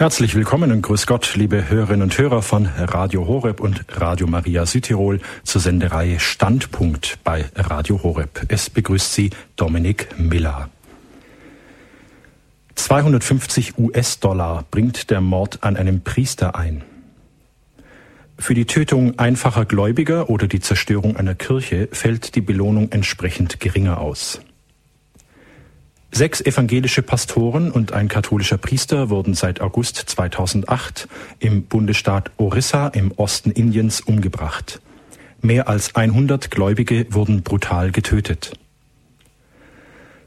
Herzlich willkommen und grüß Gott, liebe Hörerinnen und Hörer von Radio Horeb und Radio Maria Südtirol zur Sendereihe Standpunkt bei Radio Horeb. Es begrüßt Sie Dominik Miller. 250 US-Dollar bringt der Mord an einem Priester ein. Für die Tötung einfacher Gläubiger oder die Zerstörung einer Kirche fällt die Belohnung entsprechend geringer aus. Sechs evangelische Pastoren und ein katholischer Priester wurden seit August 2008 im Bundesstaat Orissa im Osten Indiens umgebracht. Mehr als 100 Gläubige wurden brutal getötet.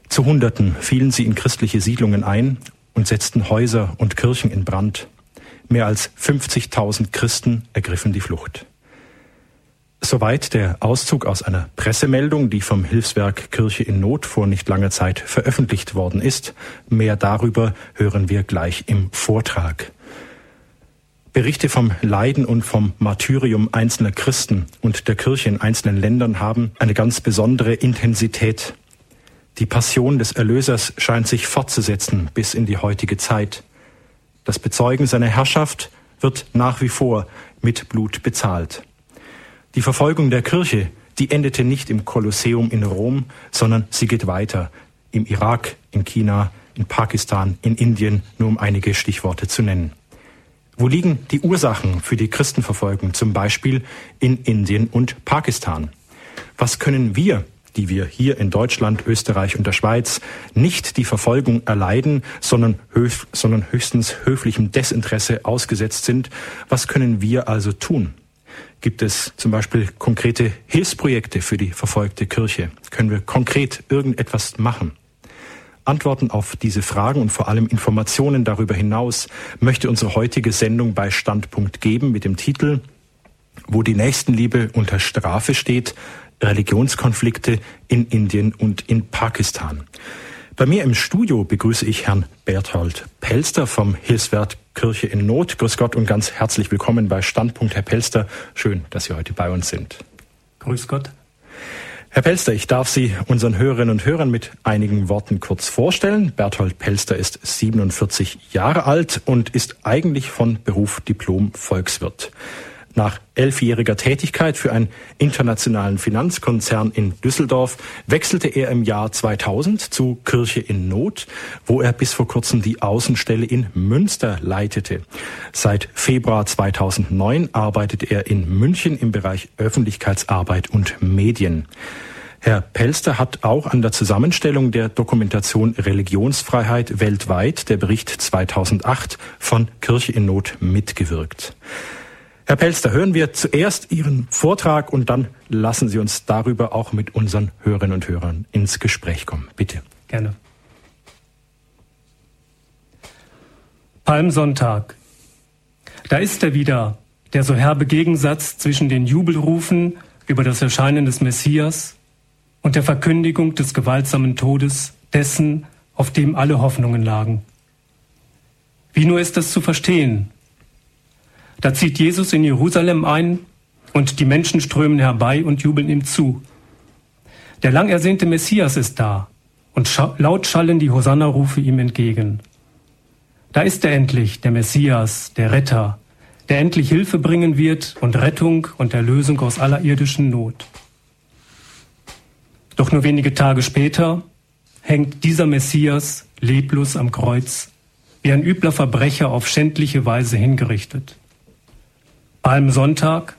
Zu Hunderten fielen sie in christliche Siedlungen ein und setzten Häuser und Kirchen in Brand. Mehr als 50.000 Christen ergriffen die Flucht. Soweit der Auszug aus einer Pressemeldung, die vom Hilfswerk Kirche in Not vor nicht langer Zeit veröffentlicht worden ist. Mehr darüber hören wir gleich im Vortrag. Berichte vom Leiden und vom Martyrium einzelner Christen und der Kirche in einzelnen Ländern haben eine ganz besondere Intensität. Die Passion des Erlösers scheint sich fortzusetzen bis in die heutige Zeit. Das Bezeugen seiner Herrschaft wird nach wie vor mit Blut bezahlt. Die Verfolgung der Kirche, die endete nicht im Kolosseum in Rom, sondern sie geht weiter. Im Irak, in China, in Pakistan, in Indien, nur um einige Stichworte zu nennen. Wo liegen die Ursachen für die Christenverfolgung, zum Beispiel in Indien und Pakistan? Was können wir, die wir hier in Deutschland, Österreich und der Schweiz nicht die Verfolgung erleiden, sondern, höf sondern höchstens höflichem Desinteresse ausgesetzt sind, was können wir also tun? Gibt es zum Beispiel konkrete Hilfsprojekte für die verfolgte Kirche? Können wir konkret irgendetwas machen? Antworten auf diese Fragen und vor allem Informationen darüber hinaus möchte unsere heutige Sendung bei Standpunkt geben mit dem Titel Wo die Nächstenliebe unter Strafe steht, Religionskonflikte in Indien und in Pakistan. Bei mir im Studio begrüße ich Herrn Berthold Pelster vom Hilfswerk Kirche in Not. Grüß Gott und ganz herzlich willkommen bei Standpunkt, Herr Pelster. Schön, dass Sie heute bei uns sind. Grüß Gott. Herr Pelster, ich darf Sie unseren Hörerinnen und Hörern mit einigen Worten kurz vorstellen. Berthold Pelster ist 47 Jahre alt und ist eigentlich von Beruf Diplom-Volkswirt. Nach elfjähriger Tätigkeit für einen internationalen Finanzkonzern in Düsseldorf wechselte er im Jahr 2000 zu Kirche in Not, wo er bis vor kurzem die Außenstelle in Münster leitete. Seit Februar 2009 arbeitet er in München im Bereich Öffentlichkeitsarbeit und Medien. Herr Pelster hat auch an der Zusammenstellung der Dokumentation Religionsfreiheit weltweit, der Bericht 2008 von Kirche in Not mitgewirkt. Herr Pelster, hören wir zuerst Ihren Vortrag und dann lassen Sie uns darüber auch mit unseren Hörerinnen und Hörern ins Gespräch kommen. Bitte. Gerne. Palmsonntag. Da ist er wieder, der so herbe Gegensatz zwischen den Jubelrufen über das Erscheinen des Messias und der Verkündigung des gewaltsamen Todes dessen, auf dem alle Hoffnungen lagen. Wie nur ist das zu verstehen, da zieht Jesus in Jerusalem ein und die Menschen strömen herbei und jubeln ihm zu. Der lang ersehnte Messias ist da und laut schallen die Hosanna-Rufe ihm entgegen. Da ist er endlich, der Messias, der Retter, der endlich Hilfe bringen wird und Rettung und Erlösung aus aller irdischen Not. Doch nur wenige Tage später hängt dieser Messias leblos am Kreuz, wie ein übler Verbrecher auf schändliche Weise hingerichtet. Palmsonntag,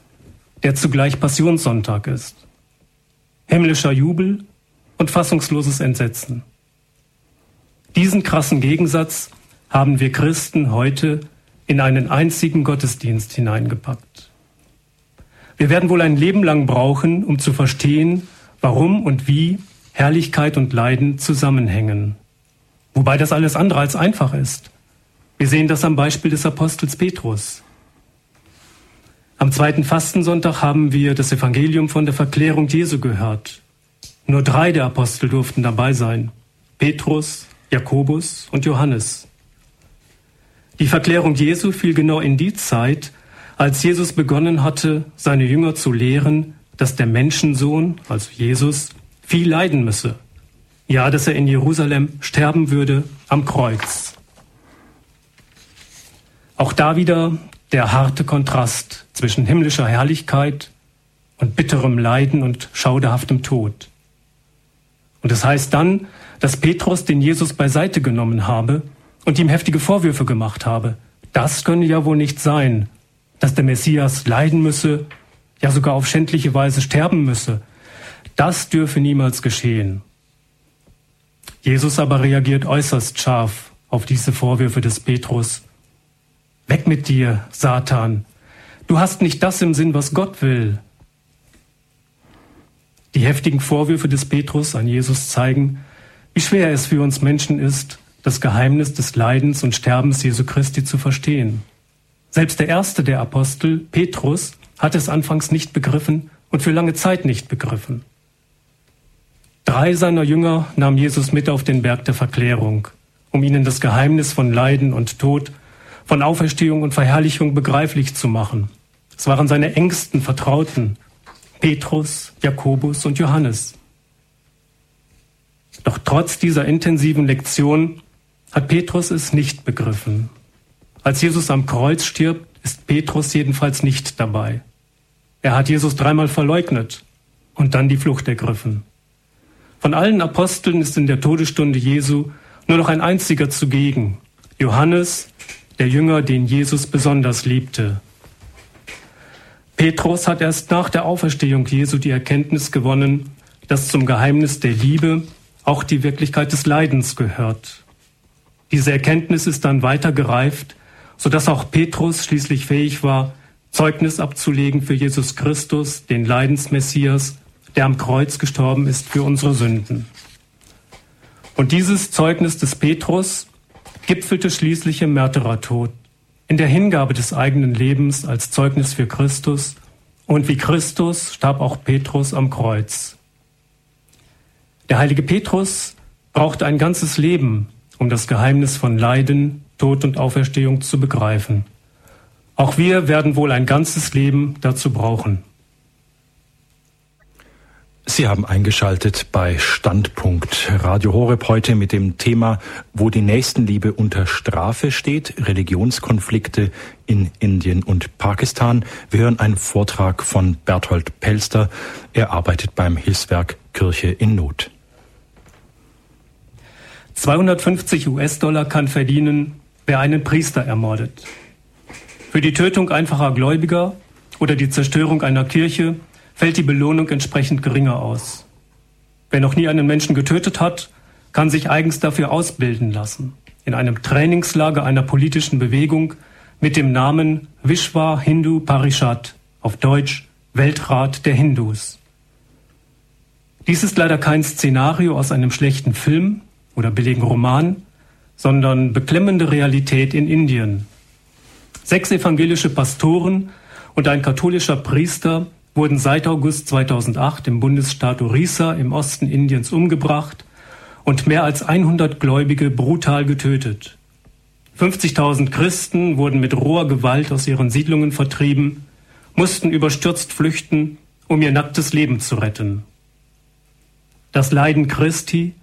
der zugleich Passionssonntag ist. Himmlischer Jubel und fassungsloses Entsetzen. Diesen krassen Gegensatz haben wir Christen heute in einen einzigen Gottesdienst hineingepackt. Wir werden wohl ein Leben lang brauchen, um zu verstehen, warum und wie Herrlichkeit und Leiden zusammenhängen. Wobei das alles andere als einfach ist. Wir sehen das am Beispiel des Apostels Petrus. Am zweiten Fastensonntag haben wir das Evangelium von der Verklärung Jesu gehört. Nur drei der Apostel durften dabei sein. Petrus, Jakobus und Johannes. Die Verklärung Jesu fiel genau in die Zeit, als Jesus begonnen hatte, seine Jünger zu lehren, dass der Menschensohn, also Jesus, viel leiden müsse. Ja, dass er in Jerusalem sterben würde am Kreuz. Auch da wieder der harte Kontrast zwischen himmlischer Herrlichkeit und bitterem Leiden und schauderhaftem Tod. Und es das heißt dann, dass Petrus den Jesus beiseite genommen habe und ihm heftige Vorwürfe gemacht habe. Das könne ja wohl nicht sein, dass der Messias leiden müsse, ja sogar auf schändliche Weise sterben müsse. Das dürfe niemals geschehen. Jesus aber reagiert äußerst scharf auf diese Vorwürfe des Petrus. Weg mit dir, Satan. Du hast nicht das im Sinn, was Gott will. Die heftigen Vorwürfe des Petrus an Jesus zeigen, wie schwer es für uns Menschen ist, das Geheimnis des Leidens und Sterbens Jesu Christi zu verstehen. Selbst der erste der Apostel, Petrus, hat es anfangs nicht begriffen und für lange Zeit nicht begriffen. Drei seiner Jünger nahm Jesus mit auf den Berg der Verklärung, um ihnen das Geheimnis von Leiden und Tod, von Auferstehung und Verherrlichung begreiflich zu machen. Es waren seine engsten Vertrauten, Petrus, Jakobus und Johannes. Doch trotz dieser intensiven Lektion hat Petrus es nicht begriffen. Als Jesus am Kreuz stirbt, ist Petrus jedenfalls nicht dabei. Er hat Jesus dreimal verleugnet und dann die Flucht ergriffen. Von allen Aposteln ist in der Todesstunde Jesu nur noch ein einziger zugegen, Johannes, der Jünger, den Jesus besonders liebte. Petrus hat erst nach der Auferstehung Jesu die Erkenntnis gewonnen, dass zum Geheimnis der Liebe auch die Wirklichkeit des Leidens gehört. Diese Erkenntnis ist dann weiter gereift, sodass auch Petrus schließlich fähig war, Zeugnis abzulegen für Jesus Christus, den Leidensmessias, der am Kreuz gestorben ist für unsere Sünden. Und dieses Zeugnis des Petrus gipfelte schließlich im Märtyrertod in der Hingabe des eigenen Lebens als Zeugnis für Christus und wie Christus starb auch Petrus am Kreuz. Der heilige Petrus brauchte ein ganzes Leben, um das Geheimnis von Leiden, Tod und Auferstehung zu begreifen. Auch wir werden wohl ein ganzes Leben dazu brauchen. Sie haben eingeschaltet bei Standpunkt Radio Horeb heute mit dem Thema, wo die Nächstenliebe unter Strafe steht, Religionskonflikte in Indien und Pakistan. Wir hören einen Vortrag von Berthold Pelster. Er arbeitet beim Hilfswerk Kirche in Not. 250 US-Dollar kann verdienen, wer einen Priester ermordet. Für die Tötung einfacher Gläubiger oder die Zerstörung einer Kirche fällt die Belohnung entsprechend geringer aus. Wer noch nie einen Menschen getötet hat, kann sich eigens dafür ausbilden lassen. In einem Trainingslager einer politischen Bewegung mit dem Namen Vishwa Hindu Parishad, auf Deutsch Weltrat der Hindus. Dies ist leider kein Szenario aus einem schlechten Film oder billigen Roman, sondern beklemmende Realität in Indien. Sechs evangelische Pastoren und ein katholischer Priester wurden seit August 2008 im Bundesstaat Orissa im Osten Indiens umgebracht und mehr als 100 Gläubige brutal getötet. 50.000 Christen wurden mit roher Gewalt aus ihren Siedlungen vertrieben, mussten überstürzt flüchten, um ihr nacktes Leben zu retten. Das Leiden Christi,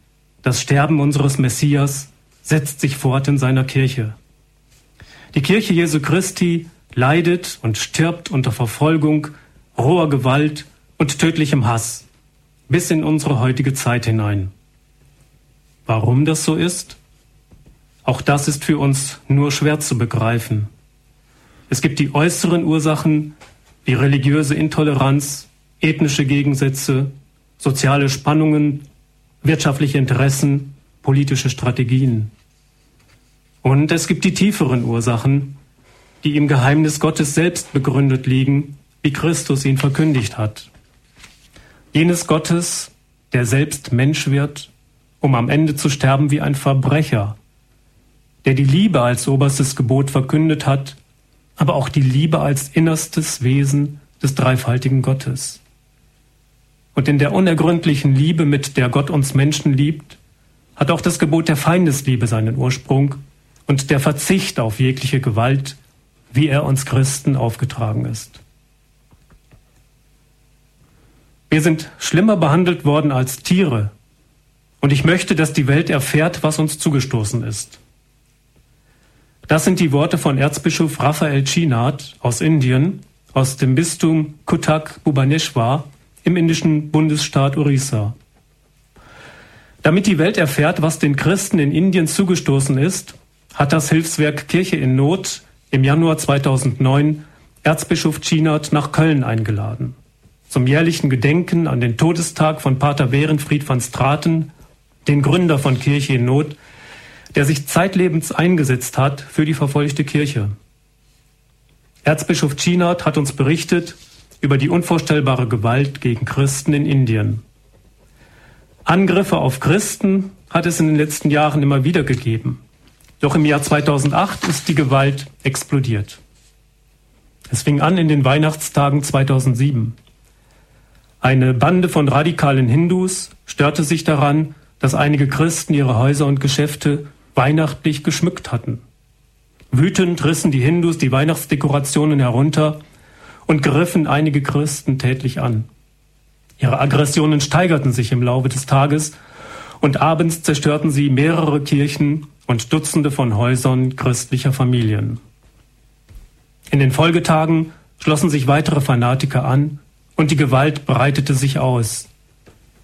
das Sterben unseres Messias setzt sich fort in seiner Kirche. Die Kirche Jesu Christi leidet und stirbt unter Verfolgung roher Gewalt und tödlichem Hass bis in unsere heutige Zeit hinein. Warum das so ist? Auch das ist für uns nur schwer zu begreifen. Es gibt die äußeren Ursachen wie religiöse Intoleranz, ethnische Gegensätze, soziale Spannungen, wirtschaftliche Interessen, politische Strategien. Und es gibt die tieferen Ursachen, die im Geheimnis Gottes selbst begründet liegen wie Christus ihn verkündigt hat. Jenes Gottes, der selbst Mensch wird, um am Ende zu sterben wie ein Verbrecher, der die Liebe als oberstes Gebot verkündet hat, aber auch die Liebe als innerstes Wesen des dreifaltigen Gottes. Und in der unergründlichen Liebe, mit der Gott uns Menschen liebt, hat auch das Gebot der Feindesliebe seinen Ursprung und der Verzicht auf jegliche Gewalt, wie er uns Christen aufgetragen ist. Wir sind schlimmer behandelt worden als Tiere. Und ich möchte, dass die Welt erfährt, was uns zugestoßen ist. Das sind die Worte von Erzbischof Raphael Chinat aus Indien, aus dem Bistum Kutak Bhubaneswar im indischen Bundesstaat Orissa. Damit die Welt erfährt, was den Christen in Indien zugestoßen ist, hat das Hilfswerk Kirche in Not im Januar 2009 Erzbischof Chinat nach Köln eingeladen. Zum jährlichen Gedenken an den Todestag von Pater Behrenfried van Straten, den Gründer von Kirche in Not, der sich zeitlebens eingesetzt hat für die verfolgte Kirche. Erzbischof Chinat hat uns berichtet über die unvorstellbare Gewalt gegen Christen in Indien. Angriffe auf Christen hat es in den letzten Jahren immer wieder gegeben. Doch im Jahr 2008 ist die Gewalt explodiert. Es fing an in den Weihnachtstagen 2007. Eine Bande von radikalen Hindus störte sich daran, dass einige Christen ihre Häuser und Geschäfte weihnachtlich geschmückt hatten. Wütend rissen die Hindus die Weihnachtsdekorationen herunter und griffen einige Christen tätlich an. Ihre Aggressionen steigerten sich im Laufe des Tages und abends zerstörten sie mehrere Kirchen und Dutzende von Häusern christlicher Familien. In den Folgetagen schlossen sich weitere Fanatiker an und die Gewalt breitete sich aus.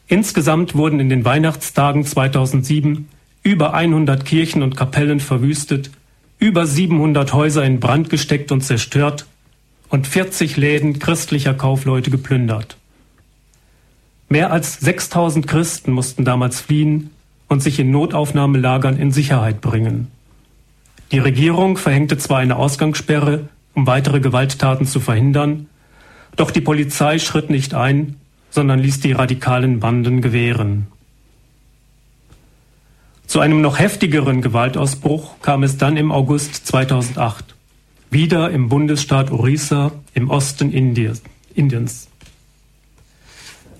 Insgesamt wurden in den Weihnachtstagen 2007 über 100 Kirchen und Kapellen verwüstet, über 700 Häuser in Brand gesteckt und zerstört und 40 Läden christlicher Kaufleute geplündert. Mehr als 6000 Christen mussten damals fliehen und sich in Notaufnahmelagern in Sicherheit bringen. Die Regierung verhängte zwar eine Ausgangssperre, um weitere Gewalttaten zu verhindern, doch die Polizei schritt nicht ein, sondern ließ die radikalen Banden gewähren. Zu einem noch heftigeren Gewaltausbruch kam es dann im August 2008, wieder im Bundesstaat Orissa im Osten Indiens.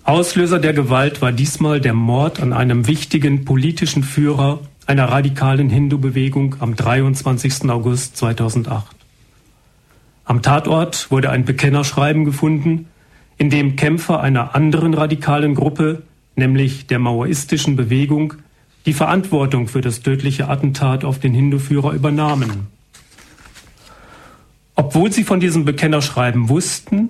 Auslöser der Gewalt war diesmal der Mord an einem wichtigen politischen Führer einer radikalen Hindu-Bewegung am 23. August 2008. Am Tatort wurde ein Bekennerschreiben gefunden, in dem Kämpfer einer anderen radikalen Gruppe, nämlich der maoistischen Bewegung, die Verantwortung für das tödliche Attentat auf den Hindu-Führer übernahmen. Obwohl sie von diesem Bekennerschreiben wussten,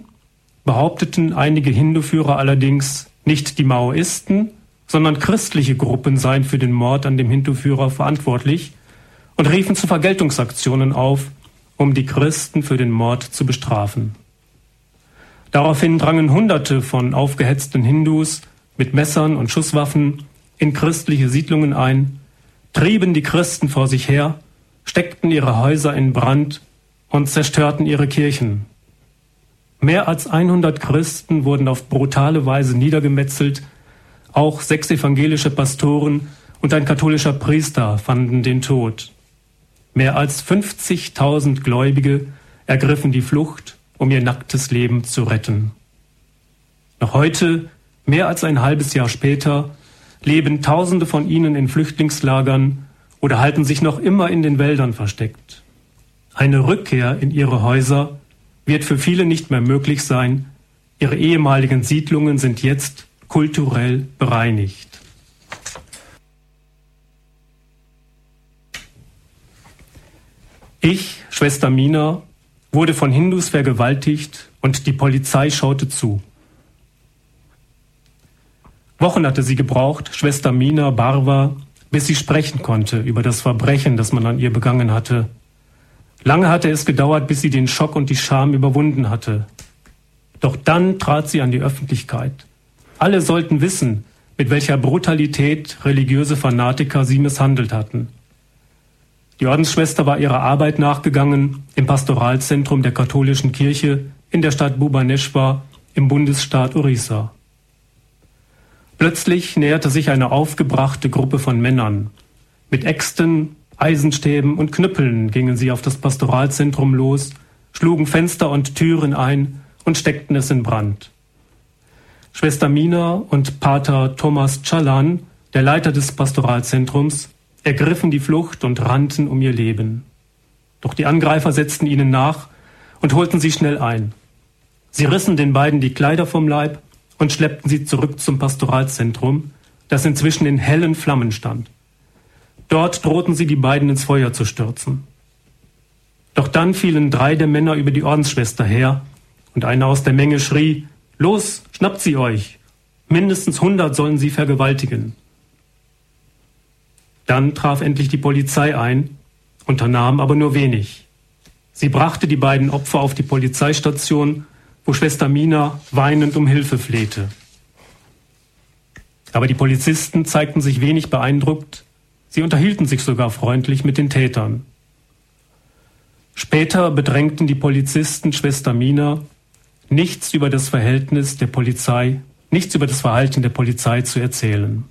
behaupteten einige Hindu-Führer allerdings, nicht die Maoisten, sondern christliche Gruppen seien für den Mord an dem Hindu-Führer verantwortlich und riefen zu Vergeltungsaktionen auf, um die Christen für den Mord zu bestrafen. Daraufhin drangen Hunderte von aufgehetzten Hindus mit Messern und Schusswaffen in christliche Siedlungen ein, trieben die Christen vor sich her, steckten ihre Häuser in Brand und zerstörten ihre Kirchen. Mehr als 100 Christen wurden auf brutale Weise niedergemetzelt. Auch sechs evangelische Pastoren und ein katholischer Priester fanden den Tod. Mehr als 50.000 Gläubige ergriffen die Flucht, um ihr nacktes Leben zu retten. Noch heute, mehr als ein halbes Jahr später, leben Tausende von ihnen in Flüchtlingslagern oder halten sich noch immer in den Wäldern versteckt. Eine Rückkehr in ihre Häuser wird für viele nicht mehr möglich sein. Ihre ehemaligen Siedlungen sind jetzt kulturell bereinigt. Ich, Schwester Mina, wurde von Hindus vergewaltigt und die Polizei schaute zu. Wochen hatte sie gebraucht, Schwester Mina Barwa, bis sie sprechen konnte über das Verbrechen, das man an ihr begangen hatte. Lange hatte es gedauert, bis sie den Schock und die Scham überwunden hatte. Doch dann trat sie an die Öffentlichkeit. Alle sollten wissen, mit welcher Brutalität religiöse Fanatiker sie misshandelt hatten. Die Ordensschwester war ihrer Arbeit nachgegangen im Pastoralzentrum der katholischen Kirche in der Stadt Bhubaneswar im Bundesstaat Orissa. Plötzlich näherte sich eine aufgebrachte Gruppe von Männern. Mit Äxten, Eisenstäben und Knüppeln gingen sie auf das Pastoralzentrum los, schlugen Fenster und Türen ein und steckten es in Brand. Schwester Mina und Pater Thomas Chalan, der Leiter des Pastoralzentrums, ergriffen die Flucht und rannten um ihr Leben. Doch die Angreifer setzten ihnen nach und holten sie schnell ein. Sie rissen den beiden die Kleider vom Leib und schleppten sie zurück zum Pastoralzentrum, das inzwischen in hellen Flammen stand. Dort drohten sie, die beiden ins Feuer zu stürzen. Doch dann fielen drei der Männer über die Ordensschwester her, und einer aus der Menge schrie, Los, schnappt sie euch! Mindestens hundert sollen sie vergewaltigen. Dann traf endlich die Polizei ein, unternahm aber nur wenig. Sie brachte die beiden Opfer auf die Polizeistation, wo Schwester Mina weinend um Hilfe flehte. Aber die Polizisten zeigten sich wenig beeindruckt, sie unterhielten sich sogar freundlich mit den Tätern. Später bedrängten die Polizisten Schwester Mina, nichts über das Verhältnis der Polizei, nichts über das Verhalten der Polizei zu erzählen.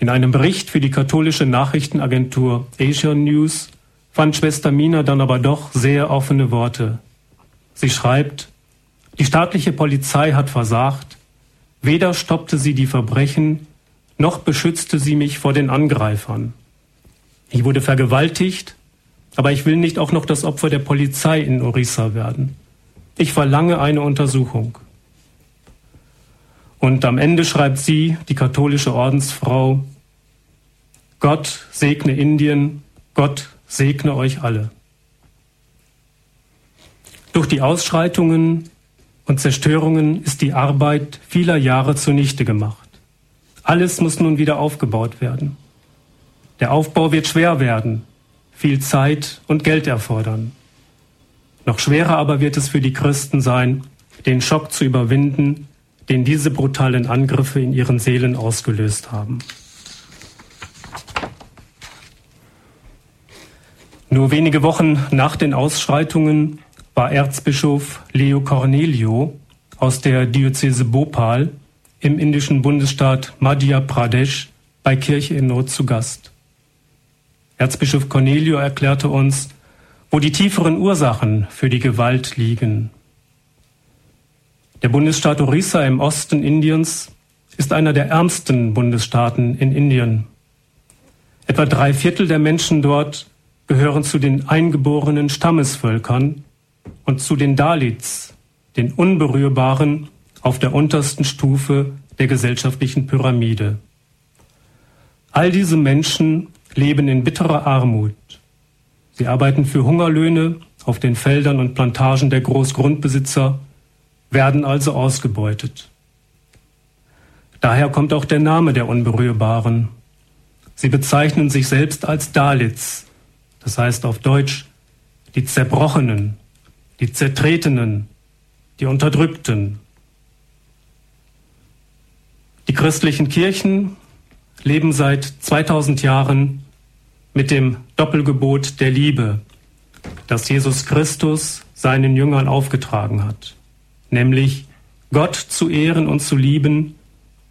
In einem Bericht für die katholische Nachrichtenagentur Asia News fand Schwester Mina dann aber doch sehr offene Worte. Sie schreibt, die staatliche Polizei hat versagt, weder stoppte sie die Verbrechen, noch beschützte sie mich vor den Angreifern. Ich wurde vergewaltigt, aber ich will nicht auch noch das Opfer der Polizei in Orissa werden. Ich verlange eine Untersuchung. Und am Ende schreibt sie, die katholische Ordensfrau, Gott segne Indien, Gott segne euch alle. Durch die Ausschreitungen und Zerstörungen ist die Arbeit vieler Jahre zunichte gemacht. Alles muss nun wieder aufgebaut werden. Der Aufbau wird schwer werden, viel Zeit und Geld erfordern. Noch schwerer aber wird es für die Christen sein, den Schock zu überwinden, den diese brutalen Angriffe in ihren Seelen ausgelöst haben. Nur wenige Wochen nach den Ausschreitungen war Erzbischof Leo Cornelio aus der Diözese Bhopal im indischen Bundesstaat Madhya Pradesh bei Kirche in Not zu Gast. Erzbischof Cornelio erklärte uns, wo die tieferen Ursachen für die Gewalt liegen. Der Bundesstaat Orissa im Osten Indiens ist einer der ärmsten Bundesstaaten in Indien. Etwa drei Viertel der Menschen dort gehören zu den eingeborenen Stammesvölkern und zu den Dalits, den Unberührbaren auf der untersten Stufe der gesellschaftlichen Pyramide. All diese Menschen leben in bitterer Armut. Sie arbeiten für Hungerlöhne auf den Feldern und Plantagen der Großgrundbesitzer, werden also ausgebeutet. Daher kommt auch der Name der Unberührbaren. Sie bezeichnen sich selbst als Dalits, das heißt auf Deutsch die Zerbrochenen, die Zertretenen, die Unterdrückten. Die christlichen Kirchen leben seit 2000 Jahren mit dem Doppelgebot der Liebe, das Jesus Christus seinen Jüngern aufgetragen hat, nämlich Gott zu ehren und zu lieben,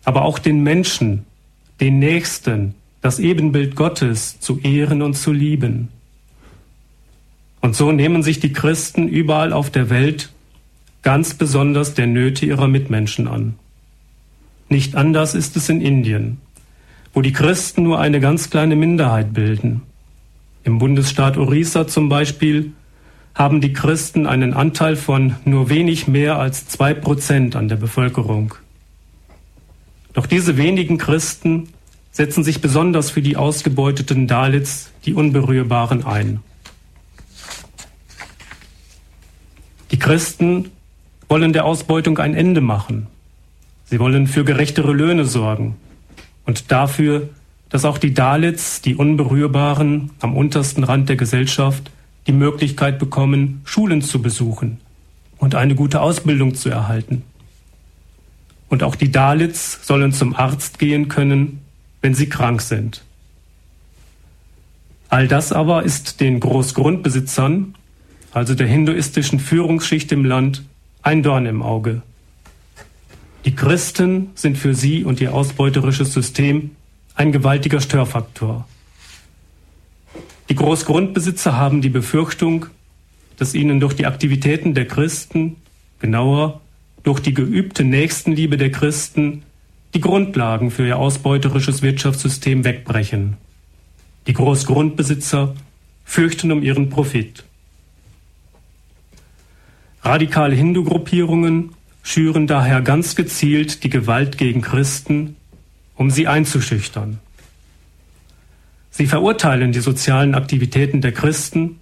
aber auch den Menschen, den Nächsten, das Ebenbild Gottes zu ehren und zu lieben. Und so nehmen sich die Christen überall auf der Welt ganz besonders der Nöte ihrer Mitmenschen an. Nicht anders ist es in Indien, wo die Christen nur eine ganz kleine Minderheit bilden. Im Bundesstaat Orissa zum Beispiel haben die Christen einen Anteil von nur wenig mehr als zwei Prozent an der Bevölkerung. Doch diese wenigen Christen setzen sich besonders für die ausgebeuteten Dalits, die Unberührbaren, ein. Die Christen wollen der Ausbeutung ein Ende machen. Sie wollen für gerechtere Löhne sorgen und dafür, dass auch die Dalits, die Unberührbaren am untersten Rand der Gesellschaft, die Möglichkeit bekommen, Schulen zu besuchen und eine gute Ausbildung zu erhalten. Und auch die Dalits sollen zum Arzt gehen können, wenn sie krank sind. All das aber ist den Großgrundbesitzern also der hinduistischen Führungsschicht im Land, ein Dorn im Auge. Die Christen sind für sie und ihr ausbeuterisches System ein gewaltiger Störfaktor. Die Großgrundbesitzer haben die Befürchtung, dass ihnen durch die Aktivitäten der Christen, genauer durch die geübte Nächstenliebe der Christen, die Grundlagen für ihr ausbeuterisches Wirtschaftssystem wegbrechen. Die Großgrundbesitzer fürchten um ihren Profit. Radikale Hindu-Gruppierungen schüren daher ganz gezielt die Gewalt gegen Christen, um sie einzuschüchtern. Sie verurteilen die sozialen Aktivitäten der Christen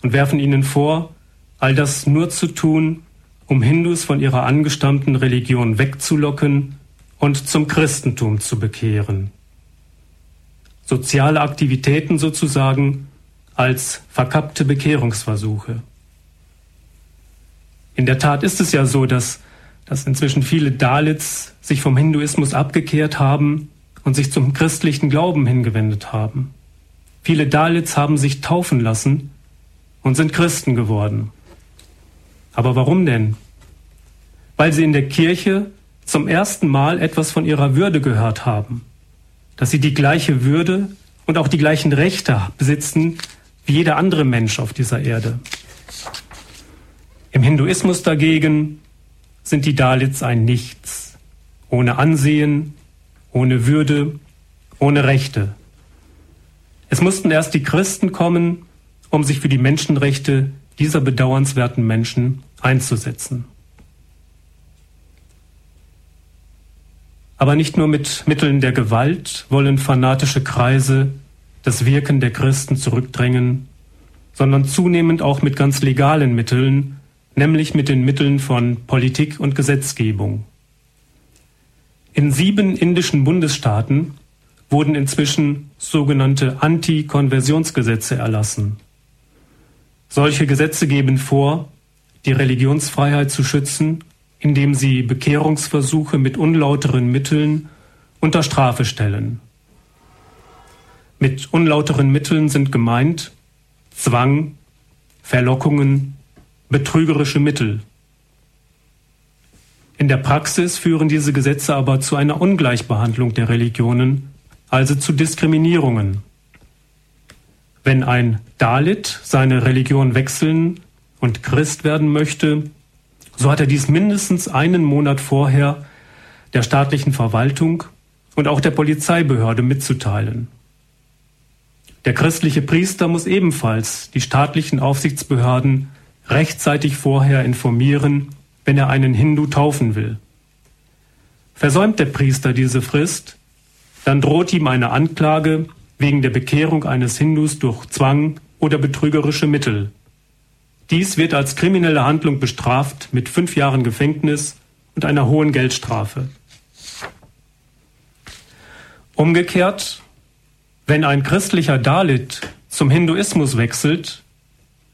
und werfen ihnen vor, all das nur zu tun, um Hindus von ihrer angestammten Religion wegzulocken und zum Christentum zu bekehren. Soziale Aktivitäten sozusagen als verkappte Bekehrungsversuche. In der Tat ist es ja so, dass, dass inzwischen viele Dalits sich vom Hinduismus abgekehrt haben und sich zum christlichen Glauben hingewendet haben. Viele Dalits haben sich taufen lassen und sind Christen geworden. Aber warum denn? Weil sie in der Kirche zum ersten Mal etwas von ihrer Würde gehört haben, dass sie die gleiche Würde und auch die gleichen Rechte besitzen wie jeder andere Mensch auf dieser Erde. Im Hinduismus dagegen sind die Dalits ein Nichts, ohne Ansehen, ohne Würde, ohne Rechte. Es mussten erst die Christen kommen, um sich für die Menschenrechte dieser bedauernswerten Menschen einzusetzen. Aber nicht nur mit Mitteln der Gewalt wollen fanatische Kreise das Wirken der Christen zurückdrängen, sondern zunehmend auch mit ganz legalen Mitteln, nämlich mit den Mitteln von Politik und Gesetzgebung. In sieben indischen Bundesstaaten wurden inzwischen sogenannte Anti-Konversionsgesetze erlassen. Solche Gesetze geben vor, die Religionsfreiheit zu schützen, indem sie Bekehrungsversuche mit unlauteren Mitteln unter Strafe stellen. Mit unlauteren Mitteln sind gemeint Zwang, Verlockungen, betrügerische Mittel. In der Praxis führen diese Gesetze aber zu einer Ungleichbehandlung der Religionen, also zu Diskriminierungen. Wenn ein Dalit seine Religion wechseln und Christ werden möchte, so hat er dies mindestens einen Monat vorher der staatlichen Verwaltung und auch der Polizeibehörde mitzuteilen. Der christliche Priester muss ebenfalls die staatlichen Aufsichtsbehörden rechtzeitig vorher informieren, wenn er einen Hindu taufen will. Versäumt der Priester diese Frist, dann droht ihm eine Anklage wegen der Bekehrung eines Hindus durch Zwang oder betrügerische Mittel. Dies wird als kriminelle Handlung bestraft mit fünf Jahren Gefängnis und einer hohen Geldstrafe. Umgekehrt, wenn ein christlicher Dalit zum Hinduismus wechselt,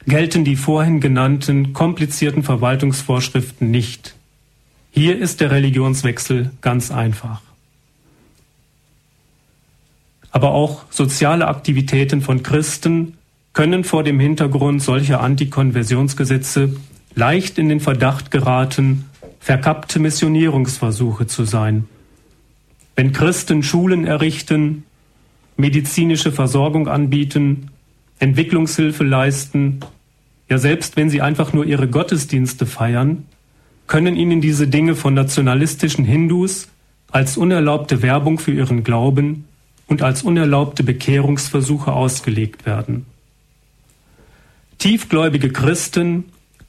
gelten die vorhin genannten komplizierten Verwaltungsvorschriften nicht. Hier ist der Religionswechsel ganz einfach. Aber auch soziale Aktivitäten von Christen können vor dem Hintergrund solcher Antikonversionsgesetze leicht in den Verdacht geraten, verkappte Missionierungsversuche zu sein. Wenn Christen Schulen errichten, medizinische Versorgung anbieten, Entwicklungshilfe leisten, ja selbst wenn sie einfach nur ihre Gottesdienste feiern, können ihnen diese Dinge von nationalistischen Hindus als unerlaubte Werbung für ihren Glauben und als unerlaubte Bekehrungsversuche ausgelegt werden. Tiefgläubige Christen,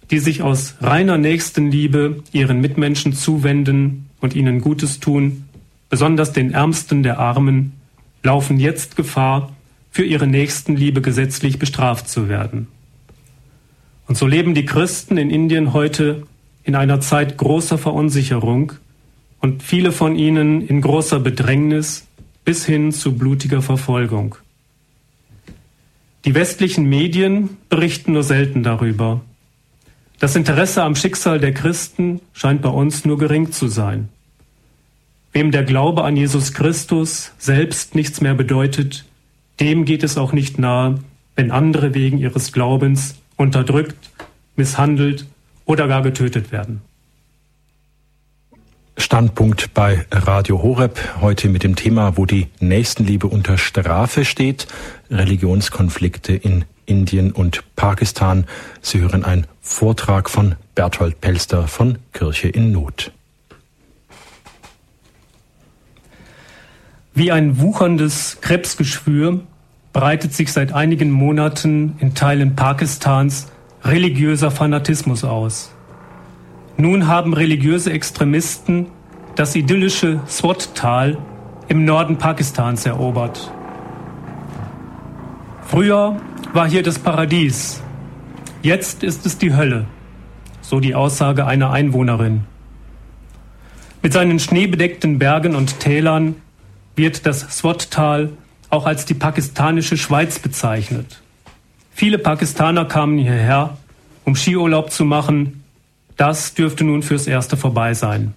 die sich aus reiner Nächstenliebe ihren Mitmenschen zuwenden und ihnen Gutes tun, besonders den Ärmsten der Armen, laufen jetzt Gefahr, für ihre Nächstenliebe gesetzlich bestraft zu werden. Und so leben die Christen in Indien heute in einer Zeit großer Verunsicherung und viele von ihnen in großer Bedrängnis bis hin zu blutiger Verfolgung. Die westlichen Medien berichten nur selten darüber. Das Interesse am Schicksal der Christen scheint bei uns nur gering zu sein. Wem der Glaube an Jesus Christus selbst nichts mehr bedeutet, dem geht es auch nicht nahe, wenn andere wegen ihres Glaubens unterdrückt, misshandelt oder gar getötet werden. Standpunkt bei Radio Horeb heute mit dem Thema, wo die Nächstenliebe unter Strafe steht, Religionskonflikte in Indien und Pakistan. Sie hören einen Vortrag von Berthold Pelster von Kirche in Not. Wie ein wucherndes Krebsgeschwür breitet sich seit einigen Monaten in Teilen Pakistans religiöser Fanatismus aus. Nun haben religiöse Extremisten das idyllische Swat-Tal im Norden Pakistans erobert. Früher war hier das Paradies, Jetzt ist es die Hölle, so die Aussage einer Einwohnerin. Mit seinen schneebedeckten Bergen und Tälern wird das Swat-Tal auch als die pakistanische Schweiz bezeichnet. Viele Pakistaner kamen hierher, um Skiurlaub zu machen. Das dürfte nun fürs Erste vorbei sein.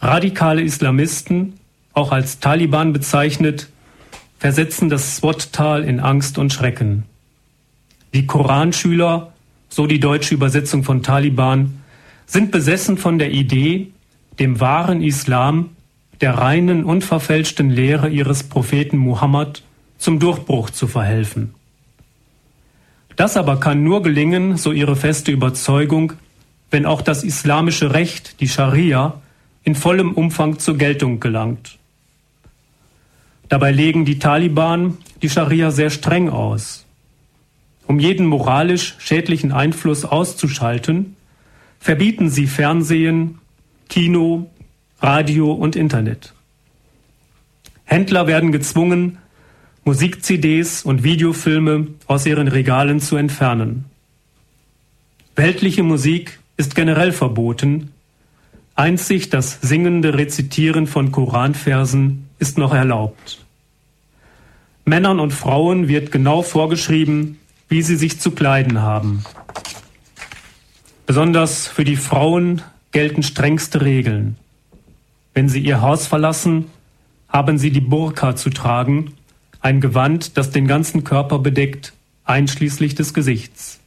Radikale Islamisten, auch als Taliban bezeichnet, versetzen das Swat-Tal in Angst und Schrecken. Die Koranschüler, so die deutsche Übersetzung von Taliban, sind besessen von der Idee, dem wahren Islam, der reinen, unverfälschten Lehre ihres Propheten Muhammad zum Durchbruch zu verhelfen. Das aber kann nur gelingen, so ihre feste Überzeugung, wenn auch das islamische Recht, die Scharia, in vollem Umfang zur Geltung gelangt. Dabei legen die Taliban die Scharia sehr streng aus. Um jeden moralisch schädlichen Einfluss auszuschalten, verbieten sie Fernsehen, Kino, Radio und Internet. Händler werden gezwungen, Musik-CDs und Videofilme aus ihren Regalen zu entfernen. Weltliche Musik ist generell verboten, einzig das singende Rezitieren von Koranversen ist noch erlaubt. Männern und Frauen wird genau vorgeschrieben, wie sie sich zu kleiden haben. Besonders für die Frauen gelten strengste Regeln. Wenn sie ihr Haus verlassen, haben sie die Burka zu tragen, ein Gewand, das den ganzen Körper bedeckt, einschließlich des Gesichts.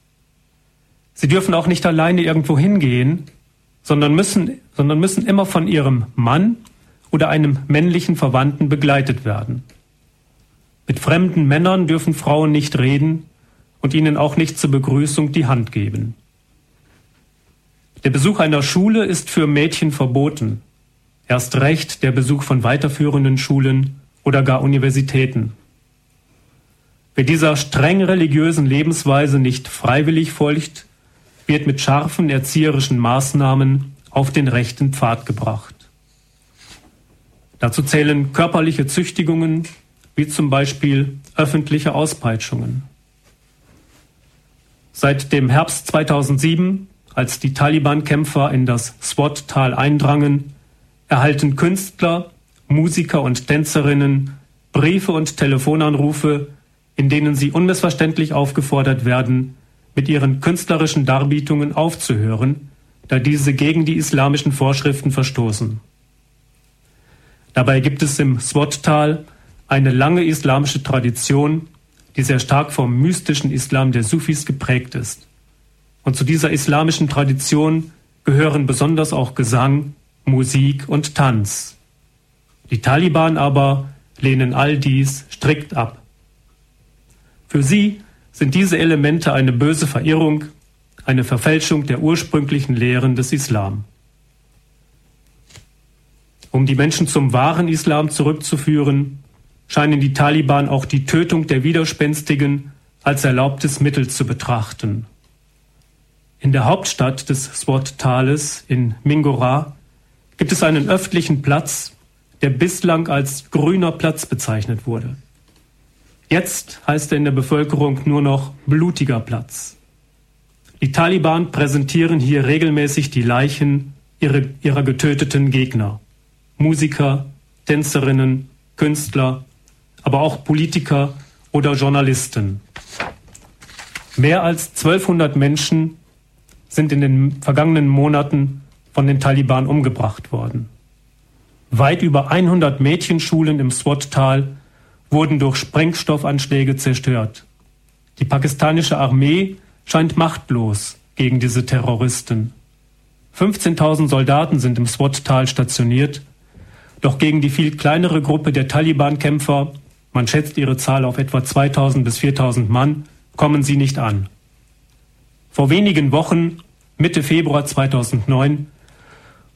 Sie dürfen auch nicht alleine irgendwo hingehen, sondern müssen, sondern müssen immer von ihrem Mann oder einem männlichen Verwandten begleitet werden. Mit fremden Männern dürfen Frauen nicht reden und ihnen auch nicht zur Begrüßung die Hand geben. Der Besuch einer Schule ist für Mädchen verboten. Erst recht der Besuch von weiterführenden Schulen oder gar Universitäten. Wer dieser streng religiösen Lebensweise nicht freiwillig folgt, wird mit scharfen erzieherischen Maßnahmen auf den rechten Pfad gebracht. Dazu zählen körperliche Züchtigungen, wie zum Beispiel öffentliche Auspeitschungen. Seit dem Herbst 2007, als die Taliban-Kämpfer in das Swat-Tal eindrangen, erhalten Künstler, Musiker und Tänzerinnen Briefe und Telefonanrufe, in denen sie unmissverständlich aufgefordert werden, mit ihren künstlerischen Darbietungen aufzuhören, da diese gegen die islamischen Vorschriften verstoßen. Dabei gibt es im Swat-Tal eine lange islamische Tradition, die sehr stark vom mystischen Islam der Sufis geprägt ist. Und zu dieser islamischen Tradition gehören besonders auch Gesang, Musik und Tanz. Die Taliban aber lehnen all dies strikt ab. Für sie sind diese Elemente eine böse Verirrung, eine Verfälschung der ursprünglichen Lehren des Islam. Um die Menschen zum wahren Islam zurückzuführen, scheinen die Taliban auch die Tötung der Widerspenstigen als erlaubtes Mittel zu betrachten. In der Hauptstadt des Swat-Tales in Mingora gibt es einen öffentlichen Platz, der bislang als grüner Platz bezeichnet wurde. Jetzt heißt er in der Bevölkerung nur noch blutiger Platz. Die Taliban präsentieren hier regelmäßig die Leichen ihrer, ihrer getöteten Gegner. Musiker, Tänzerinnen, Künstler, aber auch Politiker oder Journalisten. Mehr als 1200 Menschen sind in den vergangenen Monaten von den Taliban umgebracht worden. Weit über 100 Mädchenschulen im Swat-Tal wurden durch Sprengstoffanschläge zerstört. Die pakistanische Armee scheint machtlos gegen diese Terroristen. 15.000 Soldaten sind im Swat-Tal stationiert, doch gegen die viel kleinere Gruppe der Taliban-Kämpfer, man schätzt ihre Zahl auf etwa 2.000 bis 4.000 Mann, kommen sie nicht an. Vor wenigen Wochen, Mitte Februar 2009,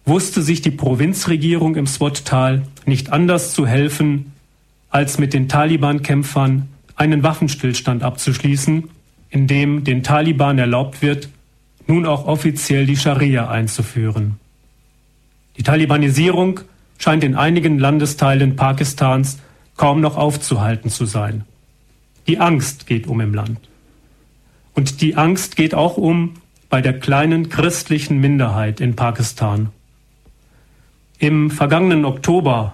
wusste sich die Provinzregierung im Swat-Tal nicht anders zu helfen, als mit den Taliban-Kämpfern einen Waffenstillstand abzuschließen, in dem den Taliban erlaubt wird, nun auch offiziell die Scharia einzuführen. Die Talibanisierung scheint in einigen Landesteilen Pakistans kaum noch aufzuhalten zu sein. Die Angst geht um im Land. Und die Angst geht auch um bei der kleinen christlichen Minderheit in Pakistan. Im vergangenen Oktober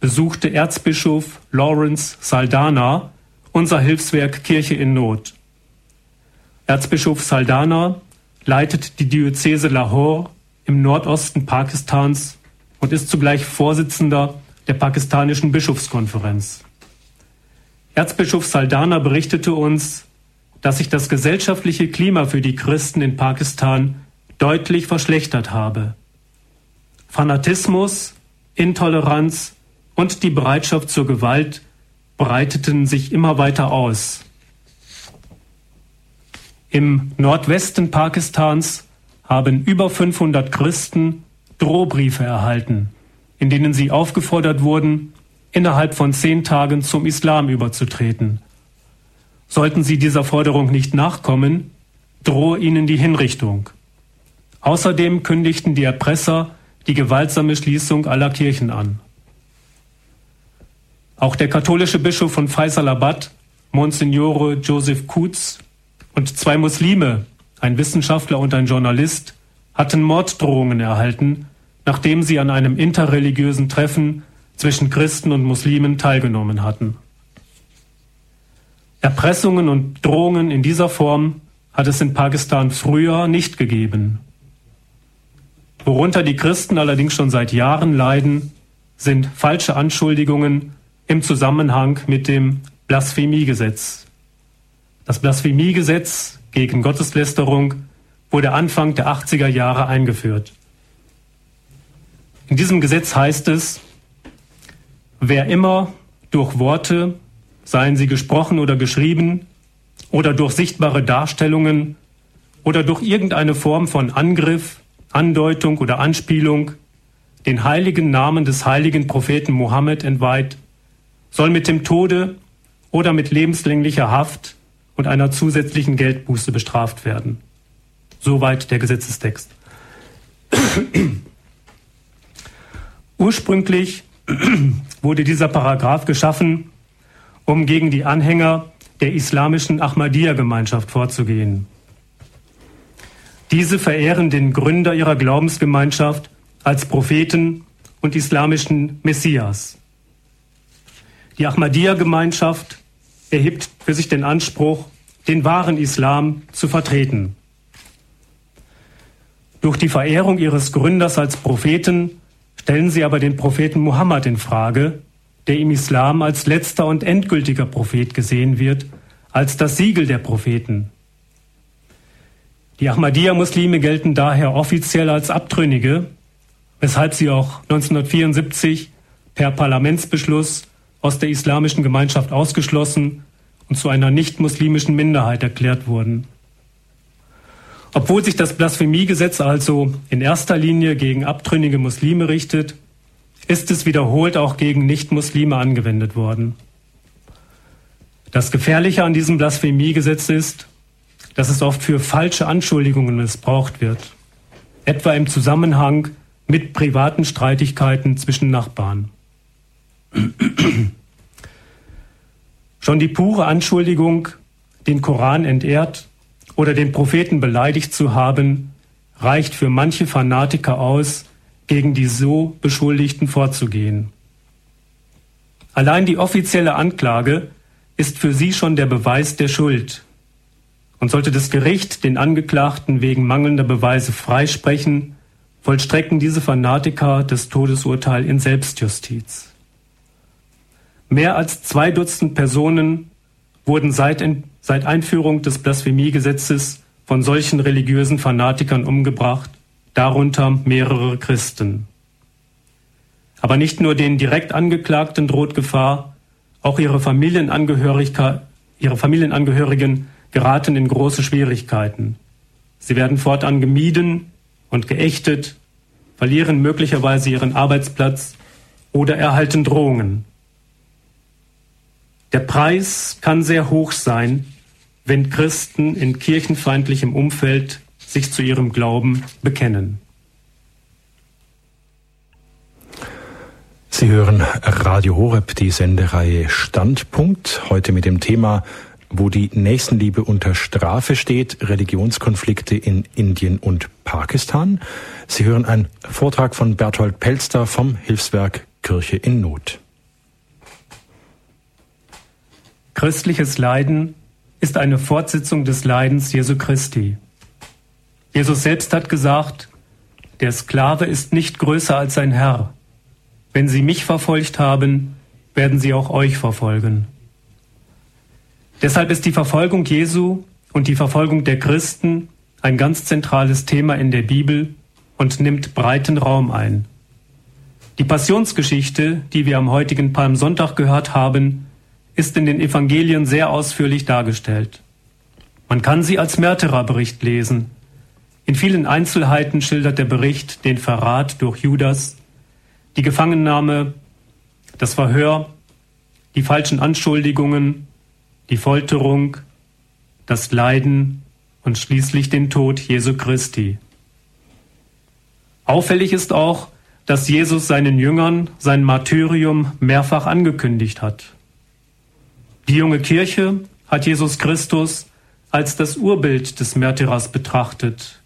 besuchte Erzbischof Lawrence Saldana unser Hilfswerk Kirche in Not. Erzbischof Saldana leitet die Diözese Lahore im Nordosten Pakistans und ist zugleich Vorsitzender der pakistanischen Bischofskonferenz. Erzbischof Saldana berichtete uns, dass sich das gesellschaftliche Klima für die Christen in Pakistan deutlich verschlechtert habe. Fanatismus, Intoleranz und die Bereitschaft zur Gewalt breiteten sich immer weiter aus. Im Nordwesten Pakistans haben über 500 Christen Drohbriefe erhalten, in denen sie aufgefordert wurden, innerhalb von zehn Tagen zum Islam überzutreten. Sollten sie dieser Forderung nicht nachkommen, drohe ihnen die Hinrichtung. Außerdem kündigten die Erpresser die gewaltsame Schließung aller Kirchen an. Auch der katholische Bischof von Faisalabad, Monsignore Joseph Kutz, und zwei Muslime, ein Wissenschaftler und ein Journalist, hatten Morddrohungen erhalten, nachdem sie an einem interreligiösen Treffen zwischen Christen und Muslimen teilgenommen hatten. Erpressungen und Drohungen in dieser Form hat es in Pakistan früher nicht gegeben. Worunter die Christen allerdings schon seit Jahren leiden, sind falsche Anschuldigungen im Zusammenhang mit dem Blasphemiegesetz. Das Blasphemiegesetz gegen Gotteslästerung wurde Anfang der 80er Jahre eingeführt. In diesem Gesetz heißt es, wer immer durch Worte, seien sie gesprochen oder geschrieben, oder durch sichtbare Darstellungen oder durch irgendeine Form von Angriff, Andeutung oder Anspielung den heiligen Namen des heiligen Propheten Mohammed entweiht, soll mit dem Tode oder mit lebenslänglicher Haft und einer zusätzlichen Geldbuße bestraft werden. Soweit der Gesetzestext. Ursprünglich wurde dieser Paragraph geschaffen, um gegen die Anhänger der islamischen Ahmadiyya-Gemeinschaft vorzugehen. Diese verehren den Gründer ihrer Glaubensgemeinschaft als Propheten und islamischen Messias. Die Ahmadiyya-Gemeinschaft erhebt für sich den Anspruch, den wahren Islam zu vertreten. Durch die Verehrung ihres Gründers als Propheten stellen sie aber den Propheten Muhammad in Frage, der im Islam als letzter und endgültiger Prophet gesehen wird, als das Siegel der Propheten. Die Ahmadiyya-Muslime gelten daher offiziell als Abtrünnige, weshalb sie auch 1974 per Parlamentsbeschluss aus der islamischen Gemeinschaft ausgeschlossen und zu einer nicht-muslimischen Minderheit erklärt wurden. Obwohl sich das Blasphemiegesetz also in erster Linie gegen abtrünnige Muslime richtet, ist es wiederholt auch gegen Nicht-Muslime angewendet worden. Das Gefährliche an diesem Blasphemiegesetz ist, dass es oft für falsche Anschuldigungen missbraucht wird, etwa im Zusammenhang mit privaten Streitigkeiten zwischen Nachbarn. Schon die pure Anschuldigung, den Koran entehrt oder den Propheten beleidigt zu haben, reicht für manche Fanatiker aus, gegen die so Beschuldigten vorzugehen. Allein die offizielle Anklage ist für sie schon der Beweis der Schuld. Und sollte das Gericht den Angeklagten wegen mangelnder Beweise freisprechen, vollstrecken diese Fanatiker das Todesurteil in Selbstjustiz. Mehr als zwei Dutzend Personen wurden seit, seit Einführung des Blasphemiegesetzes von solchen religiösen Fanatikern umgebracht, darunter mehrere Christen. Aber nicht nur den direkt Angeklagten droht Gefahr, auch ihre, ihre Familienangehörigen geraten in große Schwierigkeiten. Sie werden fortan gemieden und geächtet, verlieren möglicherweise ihren Arbeitsplatz oder erhalten Drohungen. Der Preis kann sehr hoch sein, wenn Christen in kirchenfeindlichem Umfeld sich zu ihrem Glauben bekennen. Sie hören Radio Horeb, die Sendereihe Standpunkt, heute mit dem Thema wo die Nächstenliebe unter Strafe steht, Religionskonflikte in Indien und Pakistan. Sie hören einen Vortrag von Berthold Pelster vom Hilfswerk Kirche in Not. Christliches Leiden ist eine Fortsetzung des Leidens Jesu Christi. Jesus selbst hat gesagt, der Sklave ist nicht größer als sein Herr. Wenn sie mich verfolgt haben, werden sie auch euch verfolgen. Deshalb ist die Verfolgung Jesu und die Verfolgung der Christen ein ganz zentrales Thema in der Bibel und nimmt breiten Raum ein. Die Passionsgeschichte, die wir am heutigen Palmsonntag gehört haben, ist in den Evangelien sehr ausführlich dargestellt. Man kann sie als Märtyrerbericht lesen. In vielen Einzelheiten schildert der Bericht den Verrat durch Judas, die Gefangennahme, das Verhör, die falschen Anschuldigungen, die Folterung, das Leiden und schließlich den Tod Jesu Christi. Auffällig ist auch, dass Jesus seinen Jüngern sein Martyrium mehrfach angekündigt hat. Die junge Kirche hat Jesus Christus als das Urbild des Märtyrers betrachtet